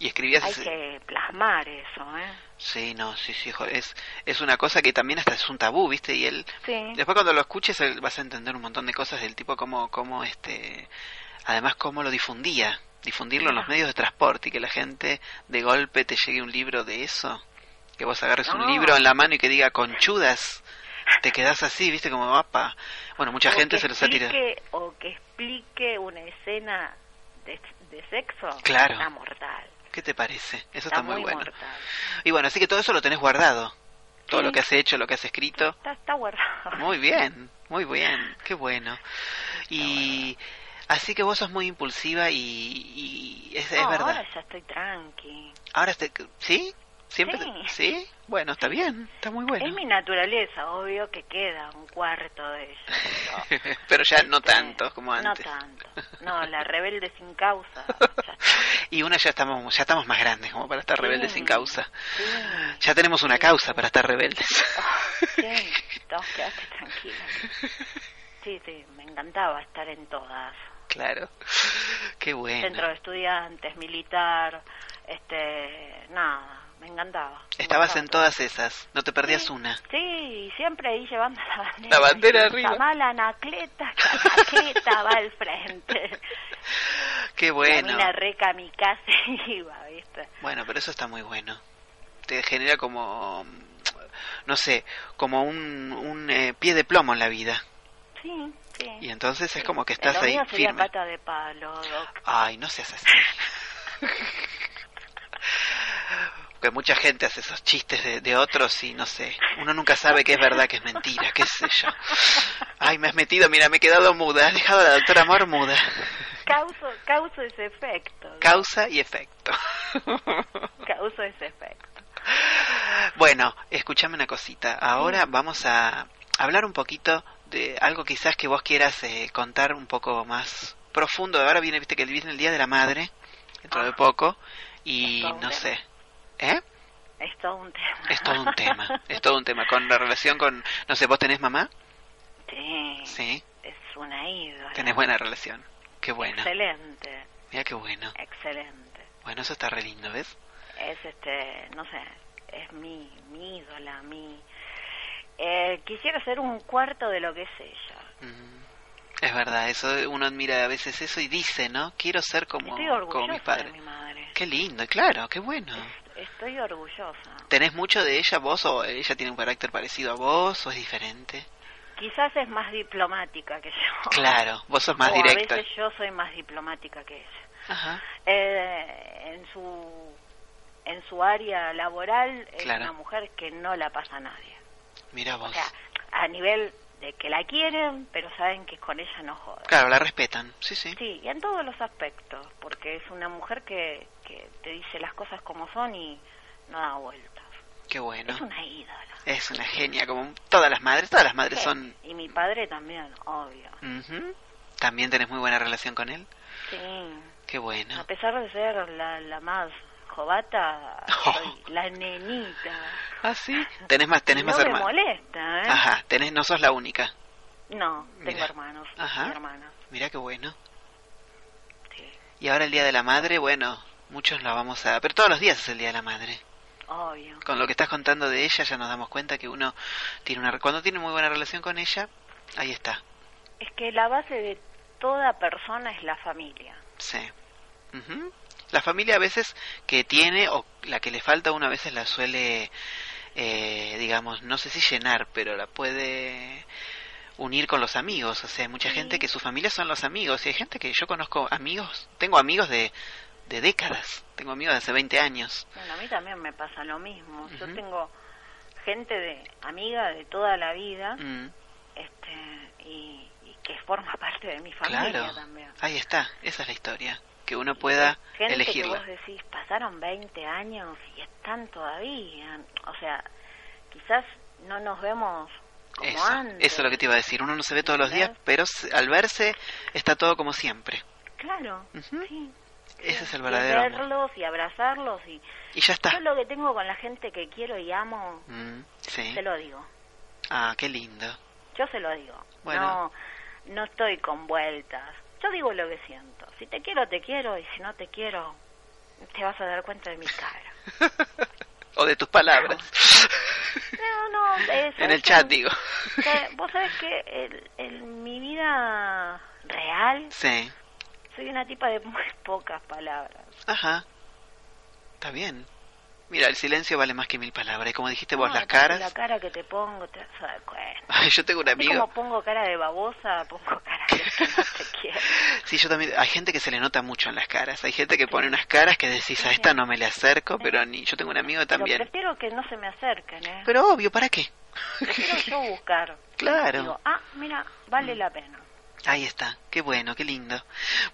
Y escribías... Hay ese- que plasmar eso, ¿eh? Sí, no, sí, sí, es, es una cosa que también hasta es un tabú, ¿viste? Y él, Sí. después cuando lo escuches vas a entender un montón de cosas del tipo como, como este, además cómo lo difundía, difundirlo en los medios de transporte y que la gente de golpe te llegue un libro de eso, que vos agarres un libro en la mano y que diga conchudas, te quedás así, ¿viste? Como mapa. Bueno, mucha O gente se los ha tirado. O que explique una escena de, de sexo. Claro. Está mortal. ¿Qué te parece? Eso está, Está muy, muy bueno. mortal. Y bueno, así que todo eso lo tenés guardado. todo lo que has hecho, lo que has escrito. Está, está guardado. Muy bien, muy bien, qué bueno. Y así que vos sos muy impulsiva y, y es, verdad. Ahora ya estoy tranqui. Ahora, este, ¿sí? ¿Siempre? Sí. ¿Sí? Bueno, está bien, está muy bueno. Es mi naturaleza, obvio que queda un cuarto de ella. pero, Pero ya no este, tanto como No antes. tanto. No, la rebelde sin causa. Y una ya estamos, ya estamos más grandes como para estar rebeldes Sí, sin causa. Sí. Ya tenemos una causa para estar rebeldes. Sí, no, quédate tranquila. Sí, sí, me encantaba estar en todas. Claro. Qué bueno. Centro de estudiantes, militar, este, nada, me encantaba. Me Estabas en todas esas, no te perdías Sí, una. Sí, y siempre ahí llevando la bandera. La bandera arriba. La anacleta, que la anacleta va al frente. Qué bueno. mina re kamikaze iba, ¿viste? Bueno, pero eso está muy bueno. Te genera como, no sé, como un, un eh, pie de plomo en la vida. Sí, sí. Y entonces es como que Lo estás ahí mío sería firme. pata de palo, doc. Ay, no seas así. Porque mucha gente hace esos chistes de, de otros y no sé, uno nunca sabe qué es verdad, qué es mentira, qué sé yo. Ay, me has metido, mira, me he quedado muda, has dejado a la doctora Amor muda. Causo, causo ese efecto. Causa y efecto. Causo ese efecto. Bueno, escúchame una cosita. Ahora vamos a hablar un poquito de algo quizás que vos quieras eh, contar un poco más profundo. Ahora viene, viste que viene el Día de la Madre, dentro de Ah. poco, y no sé. ¿Eh? Es todo un tema. Es todo un tema, es todo un tema. Con la relación con, no sé, ¿vos tenés mamá? Sí, Sí, es una ídola. tenés buena relación. Qué bueno, Excelente, mira qué bueno. excelente. Bueno, eso está re lindo, ¿ves? Es este, no sé, es mi, mi ídola, mi... Eh, quisiera ser un cuarto de lo que es ella. Mm, Es verdad, eso uno admira a veces eso y dice, ¿no? Quiero ser como, Estoy como de mi madre. Qué lindo, claro, qué bueno. Estoy orgullosa. ¿Tenés mucho de ella vos o ella tiene un carácter parecido a vos o es diferente? Quizás es más diplomática que yo. Claro, vos sos más o directa. a veces yo soy más diplomática que ella. Ajá, Eh, en su en su área laboral es Claro. una mujer que no la pasa a nadie. mira O vos. sea, a nivel de que la quieren, pero saben que con ella no joden. Claro, la respetan, sí, sí. Sí, y en todos los aspectos, porque es una mujer que, que te dice las cosas como son y no da vueltas. Qué bueno. Es una ídola. Es una genia, como todas las madres, todas las madres son... Y mi padre también, obvio. ¿También tenés muy buena relación con él? Sí. Qué bueno. A pesar de ser la, la más jovata, Oh. soy la nenita. ¿Ah, sí? ¿Tenés más, tenés no más me hermanos? molesta, ¿eh? Ajá, tenés, no sos la única. No, tengo hermanos Ajá. y hermanas. Mira qué bueno. Sí, Y ahora el Día de la Madre, bueno, muchos lo vamos a... Pero todos los días es el Día de la Madre. obvio. Con lo que estás contando de ella ya nos damos cuenta que uno tiene una... Cuando tiene muy buena relación con ella, ahí está. Es que la base de toda persona es la familia. Sí. La familia a veces que tiene o la que le falta una a veces la suele, eh, digamos, no sé si llenar, pero la puede unir con los amigos. O sea, hay mucha Sí. gente que su familia son los amigos. Y hay gente que yo conozco amigos, tengo amigos de, de décadas, tengo amigos de hace 20 años. Bueno, a mí también me pasa lo mismo. Yo tengo gente de amiga de toda la vida Mm, este y, y que forma parte de mi familia claro, también. ahí está, esa es la historia. Que uno pueda gente elegirla. que vos decís, pasaron 20 años y están todavía. O sea, quizás no nos vemos como Eso, antes. eso es lo que te iba a decir. Uno no se ve todos los días, pero al verse está todo como siempre. Claro, sí. Ese es el verdadero verlos y abrazarlos y Y ya está. yo lo que tengo con la gente que quiero y amo Mm, sí. se lo digo Ah, qué lindo. yo se lo digo Bueno. no no estoy con vueltas yo digo lo que siento si te quiero te quiero y si no te quiero te vas a dar cuenta de mi cara o de tus palabras. no no eh, en ¿sabes el chat, digo. Que vos sabés que el- en mi vida real Sí. Soy una tipa de muy pocas palabras Ajá. Está bien. Mira, el silencio vale más que mil palabras. Y como dijiste vos, las caras... La cara que te pongo, te vas a dar cuenta. Yo tengo un amigo... como pongo cara de babosa, pongo cara de que no te quiero. Sí, yo también... Hay gente que se le nota mucho en las caras. Hay gente que pone unas caras que decís, a esta no me le acerco, pero ni... Yo tengo un amigo también... Pero prefiero que no se me acerquen, ¿eh? Pero obvio, ¿para qué? Prefiero yo buscar. Claro. Digo, ah, mira, vale la pena. Ahí está, qué bueno, qué lindo.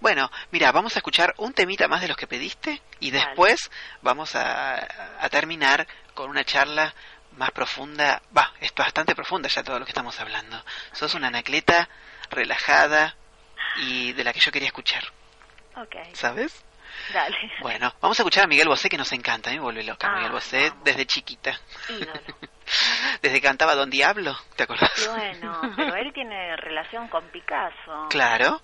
Bueno, mira, vamos a escuchar un temita más de los que pediste y después vamos a, terminar con una charla más profunda. Va, es bastante profunda ya todo lo que estamos hablando. Sos una anacleta relajada y de la que yo quería escuchar. Ok. ¿Sabes? Dale. Bueno, vamos a escuchar a Miguel Bosé que nos encanta, me vuelve loca. Miguel ah, Bosé desde chiquita. Desde que cantaba Don Diablo, ¿te acordás? Bueno, pero él tiene relación con Picasso. Claro.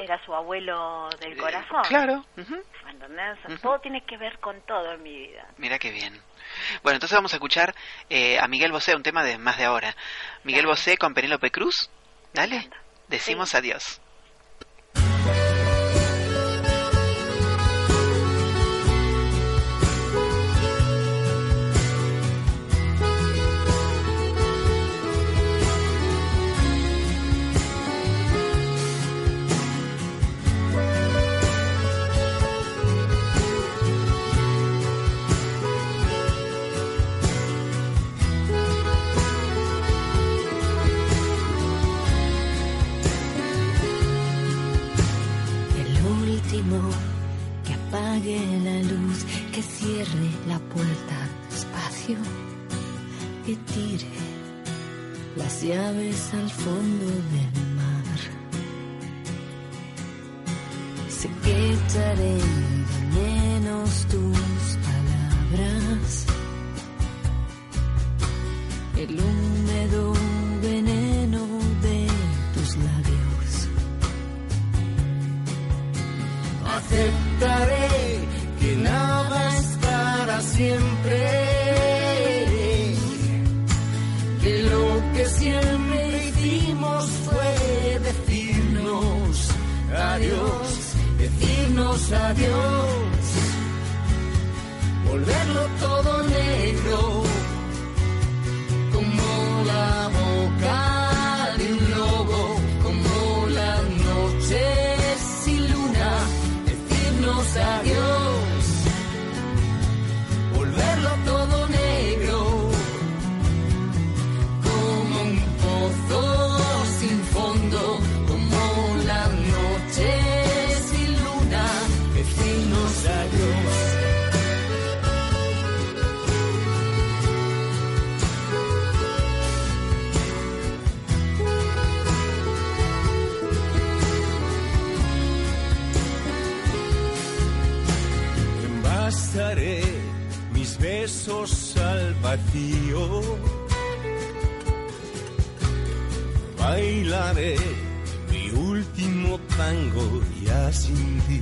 Era su abuelo del eh, corazón. claro. Todo tiene que ver con todo en mi vida. Mira qué bien. Bueno, entonces vamos a escuchar eh, a Miguel Bosé, un tema de más de ahora. Miguel Bosé con Penélope Cruz. Dale, decimos adiós. La luz, que cierre la puerta despacio, y tire las llaves al fondo del mar. Sé que echaré menos tus decirnos adiós, vacío. Bailaré mi último tango ya sin ti.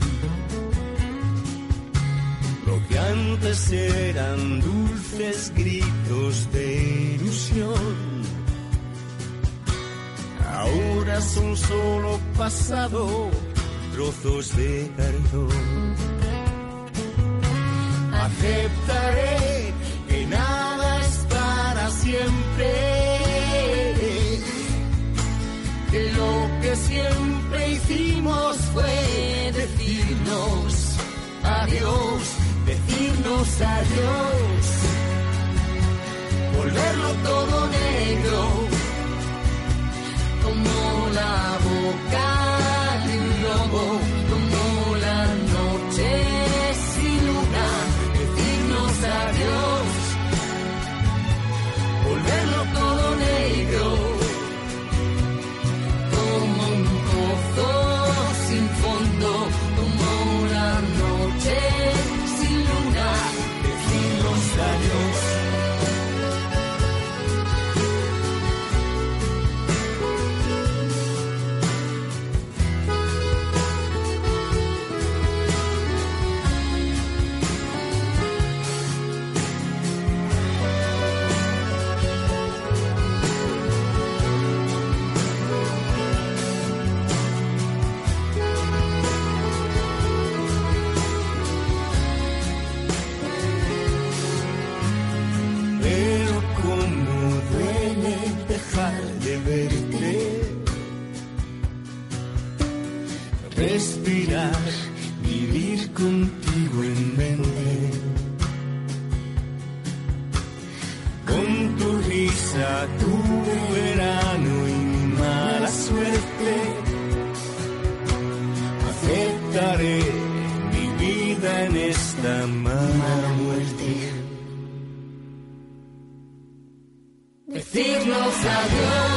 Lo que antes eran dulces gritos de ilusión, ahora son solo pasado trozos de perdón. Aceptaré decirnos adiós, volverlo todo negro, Decirnos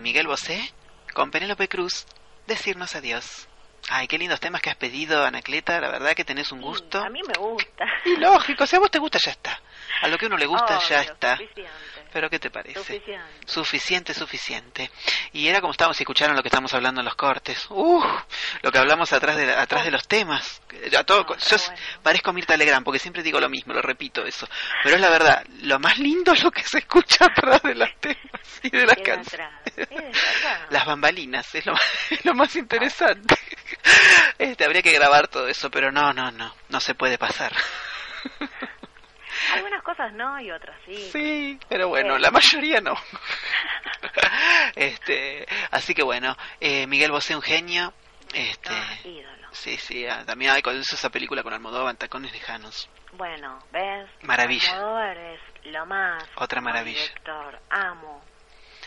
Miguel Bosé, con Penélope Cruz, decirnos adiós. Ay, qué lindos temas que has pedido, Anacleta, la verdad que tenés un gusto. A mí me gusta. Y lógico, si a vos te gusta, ya está. A lo que a uno le gusta, ya está. suficiente. Pero ¿qué te parece? Suficiente. Suficiente, suficiente. Y era como estábamos, si escucharon lo que estamos hablando en los cortes. Uf, lo que hablamos atrás de, atrás de los temas. A todo, No, yo s- bueno. parezco Mirta Legrand, porque siempre digo lo mismo, lo repito eso. Pero es la verdad, lo más lindo es lo que se escucha atrás de los temas y de las canciones. Las bambalinas, es lo, más- es lo más interesante. Este, habría que grabar todo eso, pero no, no, no, no se puede pasar. Algunas cosas no y otras sí. Sí, pero bueno, la mayoría no. este, así que bueno, eh, Miguel Bosé un genio. Este, Ah, ídolo. sí, sí, ah, también hay con esa película con Almodóvar, Tacones Lejanos. Bueno, ¿ves? Maravilla. Almodóvar es lo más. Otra maravilla. Director. Amo.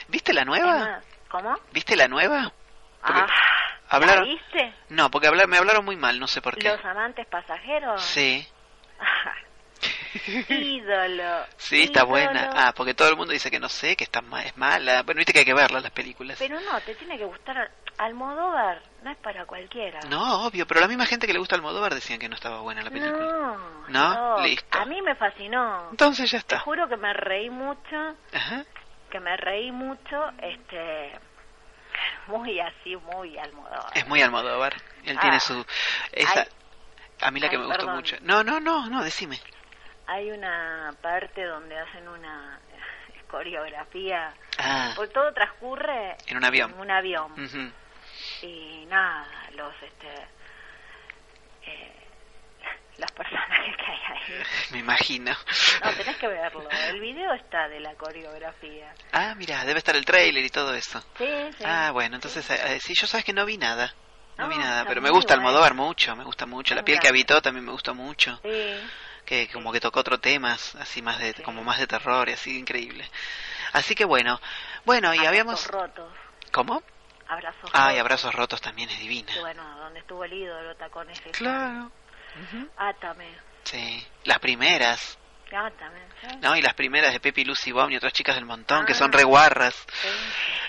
¿Viste la nueva? ¿Cómo? ¿Viste la nueva? Porque Ah, hablaron- ¿la viste? No, porque hablar, me hablaron muy mal, no sé por qué. Los amantes pasajeros. Sí, ídolo. sí, está ídolo. buena. Ah, porque todo el mundo dice que no sé, que está ma- es mala. Bueno, viste que hay que verlas las películas. Pero no, te tiene que gustar Almodóvar. No es para cualquiera. No, obvio, pero la misma gente que le gusta Almodóvar decían que no estaba buena la película. No, ¿No? no. Listo. A mí me fascinó. Entonces ya Te está. juro que me reí mucho, Ajá. que me reí mucho, este, muy así, muy Almodóvar. Es muy Almodóvar. Él Ah. tiene su... Esa, a mí la que Ay, me gustó perdón. mucho. No, no, no, no, decime. Hay una parte donde hacen una coreografía, Ah, porque todo transcurre En un avión. en un avión. y nada, los, este, eh, los personajes que hay ahí. me imagino. No, tenés que verlo. El video está de la coreografía. Ah, mira, debe estar el trailer y todo eso. Sí, sí. Ah, bueno, entonces, eh, eh, sí, yo sabes que no vi nada. No, vi nada, pero me gusta bueno. Almodóvar mucho, me gusta mucho. La Me piel que habitó también me gustó mucho. Sí. Que como que tocó otro temas, así más de, Sí. como más de terror y así, increíble. Así que bueno, bueno, y Abrazos habíamos... rotos. ¿Cómo? Abrazos Ay, rotos. abrazos rotos también es divina. Que bueno, donde estuvo el ídolo, tacones Claro. Átame. Sí, las primeras, Átame. ¿sí? ¿no? Y las primeras de Pepi, Lucy Baum y otras chicas del montón, que son Ah. reguarras. Sí.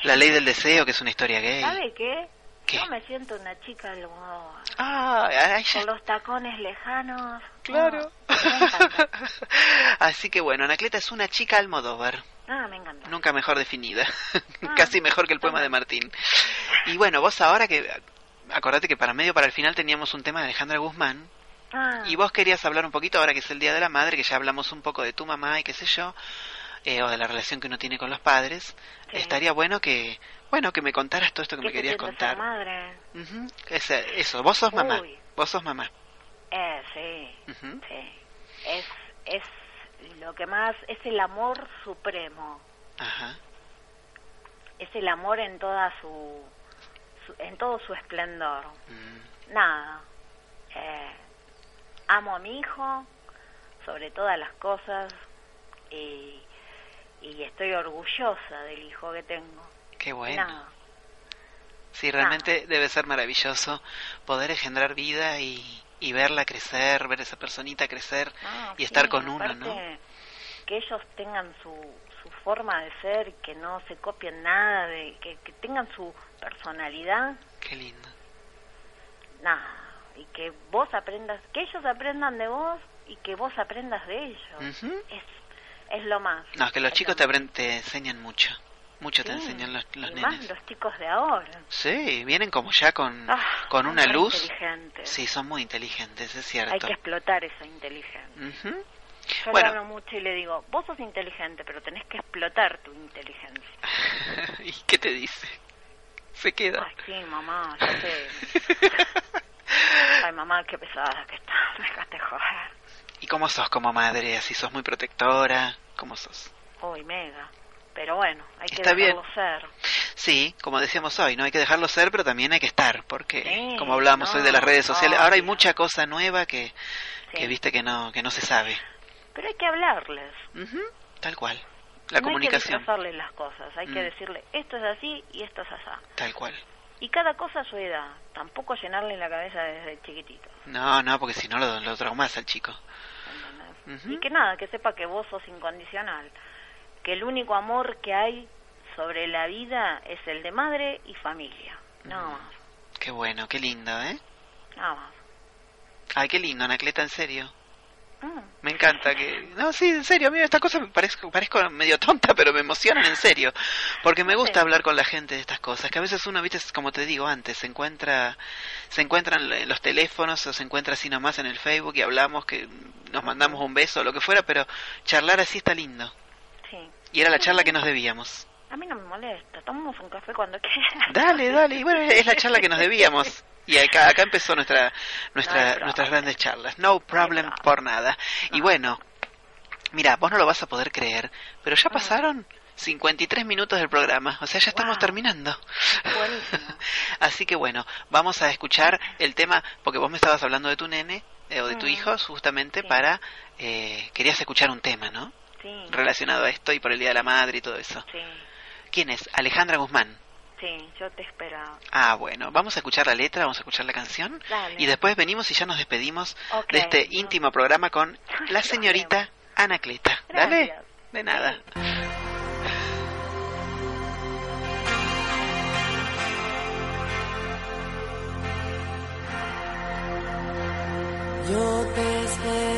La ley del deseo, que es una historia gay. ¿Sabe qué? ¿Qué? Yo me siento una chica del modo Ah, ay, ya- con los tacones lejanos. Claro. Así que bueno, Anacleta es una chica Almodóvar, Ah, me encanta. nunca mejor definida, Ah, casi mejor que el poema de Martín. Y bueno, vos ahora que, acordate que para medio para el final teníamos un tema de Alejandra Guzmán, Ah, y vos querías hablar un poquito ahora que es el Día de la Madre, que ya hablamos un poco de tu mamá y qué sé yo, eh, o de la relación que uno tiene con los padres, Sí. estaría bueno que, bueno, que me contaras todo esto que ¿qué me querías contar. ser madre? Ujú, ese- eso, vos sos mamá, Uy. vos sos mamá. Eh, sí, sí. Es, es lo que más, es el amor supremo. Ajá. Es el amor en toda su, su- en todo su esplendor. Mm, Nada. Eh, amo a mi hijo sobre todas las cosas y, y estoy orgullosa del hijo que tengo. qué bueno. Nada. Sí, realmente debe ser maravilloso poder engendrar vida y, y verla crecer, ver esa personita crecer Ah, y sí, estar con uno, ¿no? Que ellos tengan su, su forma de ser, que no se copien nada, de que, que tengan su personalidad, Qué lindo. nada. y que vos aprendas, que ellos aprendan de vos y que vos aprendas de ellos. Es es lo más. No, que los Es chicos te, te enseñan mucho. Mucho te Sí, enseñan los, los y más los chicos de ahora. Sí, vienen como ya con, Ah, con una luz. inteligentes. Sí, son muy inteligentes, es cierto. Hay que explotar esa inteligencia. Ujú. Yo Bueno. le hablo mucho y le digo, vos sos inteligente, pero tenés que explotar tu inteligencia. ¿Y qué te dice? Se queda. Ay, sí, mamá, ya sé. Ay, mamá, qué pesada que está. Me dejaste joder. ¿Y cómo sos como madre? ¿Así sos muy protectora? ¿Cómo sos? Uy, mega. Pero bueno, hay que Está bien. dejarlo ser. Sí, como decíamos hoy, no hay que dejarlo ser, pero también hay que estar, porque Sí, como hablábamos hoy de las redes sociales, ahora hay mucha cosa nueva que, Sí. que viste que no que no se sabe. Pero hay que hablarles. Ujú, Tal cual. La no hay que comunicación, disfrazarles las cosas. Hay que Mm. decirle, esto es así y esto es así. tal cual. Y cada cosa a su edad. Tampoco llenarle la cabeza desde chiquitito. No, no, porque si no lo, lo traumas al chico. Y que nada, que sepa que vos sos incondicional. Que el único amor que hay sobre la vida es el de madre y familia. Nada Mm. más. Qué bueno, qué lindo, ¿eh? Nada más. Ay, qué lindo, Anacleta, en serio. Mm. Me encanta que... No, sí, en serio, a mí esta cosa me parezco, parezco medio tonta, pero me emocionan en serio. Porque me gusta Sí. hablar con la gente de estas cosas, que a veces uno, viste, como te digo antes, se encuentra, se encuentran en los teléfonos o se encuentra así nomás en el Facebook y hablamos, que nos mandamos un beso o lo que fuera, pero charlar así está lindo. Y era la charla que nos debíamos. A mí no me molesta. Tomamos un café cuando quieras. Dale, dale, y bueno, es la charla que nos debíamos. Y acá, acá empezó nuestra, nuestra, nuestras grandes charlas. No problem por nada. Y bueno, mira, vos no lo vas a poder creer, pero ya Ah. pasaron 53 minutos del programa. O sea, ya estamos Wow. terminando. Buenísimo. Así que bueno, vamos a escuchar el tema, porque vos me estabas hablando de tu nene, eh, o de tu Mm. hijo, justamente Sí. para... Eh, querías escuchar un tema, ¿no? Sí. Relacionado a esto y por el Día de la Madre y todo eso. Sí. ¿Quién es? Alejandra Guzmán. Sí, yo te esperaba. Ah, bueno, vamos a escuchar la letra, vamos a escuchar la canción Dale. y después venimos y ya nos despedimos de este íntimo programa con la señorita Anacleta. Dale, de nada. Yo te esperaba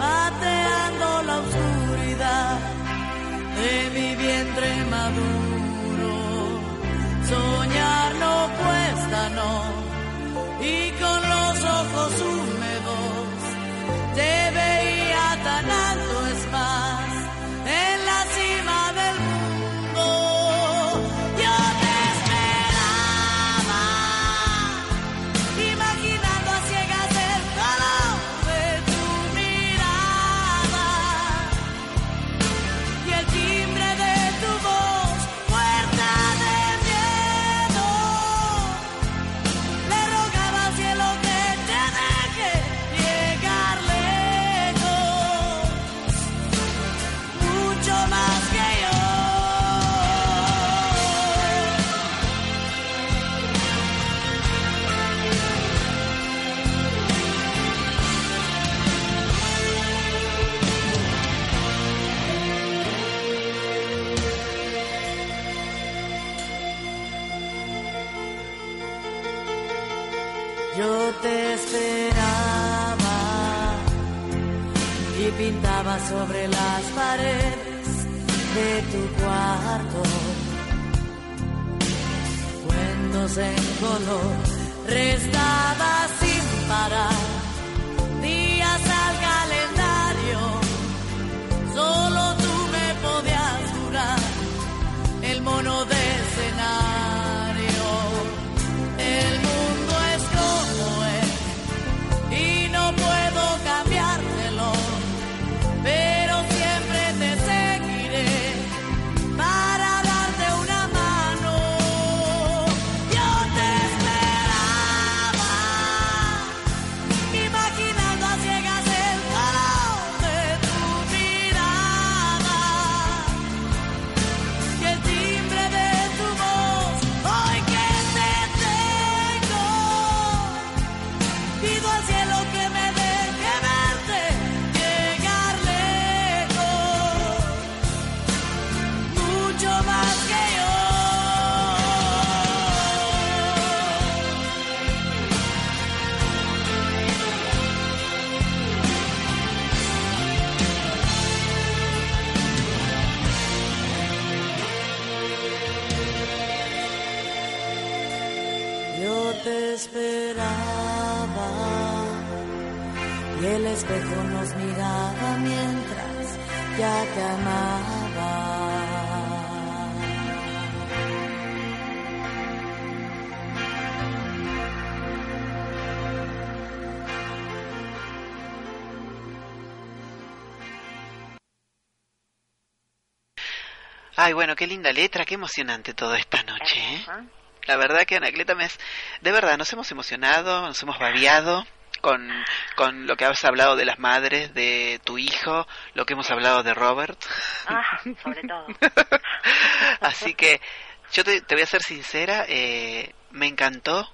pateando la oscuridad de mi vientre maduro. Tu cuarto. Cuentos en color, restaba sin parar Ay, bueno, qué linda letra, qué emocionante todo esta noche, ¿eh? La verdad que Anacleta me es... De verdad, nos hemos emocionado, nos hemos babiado con, con lo que has hablado de las madres, de tu hijo, lo que hemos hablado de Robert. Ah, sobre todo. Así que yo te, te voy a ser sincera, eh, me encantó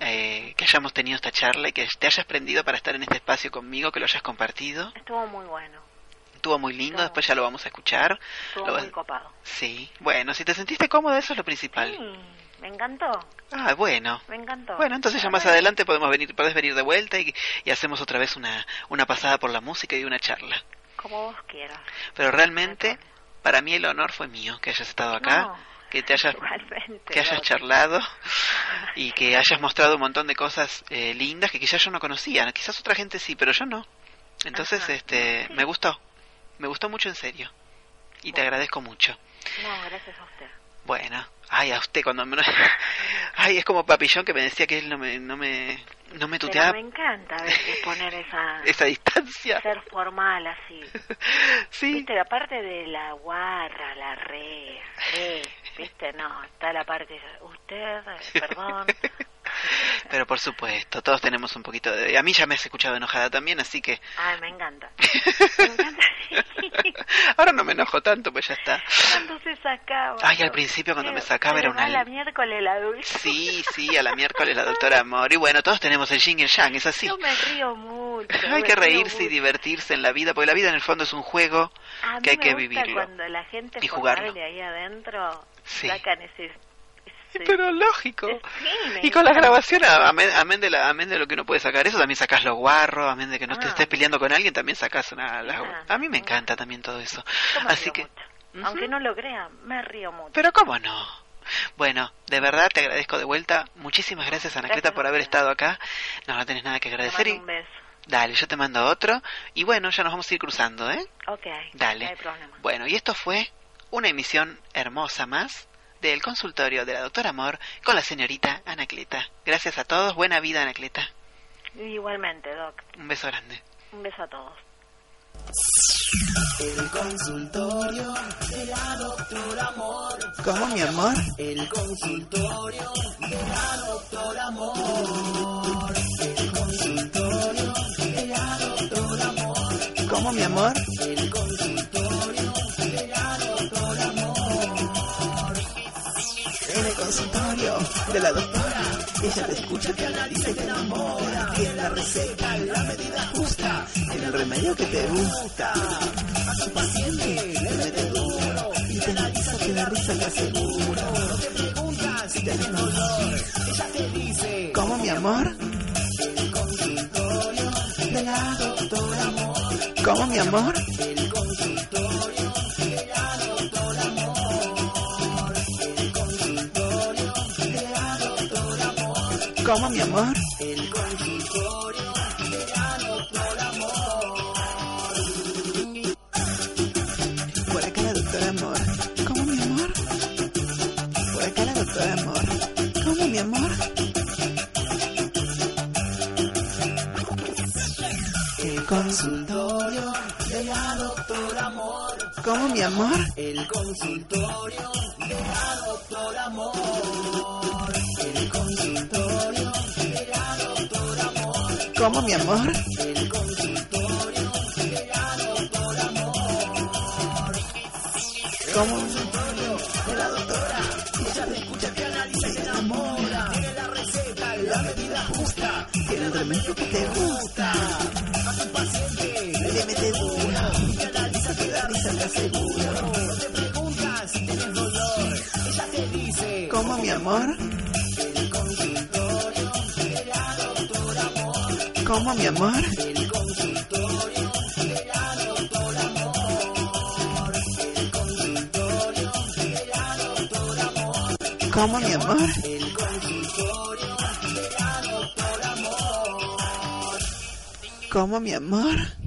eh, que hayamos tenido esta charla y que te hayas prendido para estar en este espacio conmigo, que lo hayas compartido. Estuvo muy bueno. Estuvo muy lindo, Estuvo- después ya lo vamos a escuchar. Estuvo Lo- muy copado. Sí, bueno, si te sentiste cómodo, eso es lo principal. Sí, me encantó. Ah, bueno. Me encantó. Bueno, entonces ya más adelante podemos venir, podés venir de vuelta y, y hacemos otra vez una, una pasada por la música y una charla. Como vos quieras. Pero realmente, para mí el honor fue mío que hayas estado acá, No, que te hayas, que hayas charlado y que hayas mostrado un montón de cosas eh, lindas que quizás yo no conocía. Quizás otra gente sí, pero yo no. Entonces, Ajá. este, Sí. me gustó, me gustó mucho en serio y te agradezco mucho. No, gracias a usted. Bueno, ay, a usted cuando me... Ay, es como Papillón que me decía que él no me, no me, no me Pero tuteaba me encanta a veces poner esa... esa distancia. ser formal así. Sí, Viste, la parte de la guarra, la re, re, viste, no, está la parte, usted, perdón. pero por supuesto, todos tenemos un poquito de... A mí ya me has escuchado enojada también, así que... Ay, me encanta. Me encanta. Ahora no me enojo tanto, pues ya está. Cuando se sacaba. Ay, al principio cuando me sacaba era una- la miércoles la dulce. Sí, sí, a la miércoles la doctora Amor. Y bueno, todos tenemos el yin y el yang, es así. Yo me río mucho. Hay que reírse y mucho. divertirse en la vida, porque la vida en el fondo es un juego A mí que hay me que gusta vivirlo. cuando la gente y jugarlo. ahí adentro Sí. sacan ese... Pero lógico. Y con las grabaciones, amén, amén de la, amén de lo que uno puede sacar eso, también sacas los guarros, amén de que no te Ah. estés peleando con alguien, también sacas una... las- Ah, a mí me encanta también todo eso. Así que... Aunque no lo crean, me río mucho. Pero cómo no. Bueno, de verdad te agradezco de vuelta. Muchísimas gracias, Anacleta, por haber estado acá. No, no tenés nada que Te agradecer. mando Y... un beso. Dale, yo te mando otro. Y bueno, ya nos vamos a ir cruzando, ¿eh? Ok, Dale. no hay problema. Bueno, y esto fue una emisión hermosa más del consultorio de la doctora Amor con la señorita Anacleta. Gracias a todos. Buena vida, Anacleta. Igualmente, Doc. Un beso grande. Un beso a todos. El consultorio de la doctora Amor. ¿Cómo, mi amor? El consultorio de la doctora Amor. El consultorio de la doctora Amor. ¿Cómo, mi amor? El consultorio En el consultorio de la doctora. Ella te escucha, Te analiza y te enamora. Tiene la receta, la medida justa. en el remedio que te gusta. A su paciente le mete duro. Y te analiza, te da risa, te aseguro. No te preguntas si tienes dolor. Ella te dice. ¿Cómo, mi amor? El consultorio de la doctora Amor. ¿Cómo, mi amor? El consultorio ¿Cómo, mi amor? El consultorio de la doctora Amor. Por acá la doctora Amor. ¿Cómo, mi amor? Por acá la doctora Amor. ¿Cómo, mi amor? El consultorio De la doctora Amor. ¿Cómo, mi amor? El consultorio de la doctora Amor. ¿Cómo, mi amor? ¿Cómo? De la doctora. Ella te escucha, te analiza y te enamora. Tiene la receta, la medida justa. Tiene el remedio que te gusta. A su paciente Le mete duro. te analiza, te da risa, te asegura. No te preguntas tienes dolor. Ella te dice. ¿Cómo, mi amor? ¿Cómo, mi amor? ¿Cómo, mi amor? ¿Cómo, mi amor?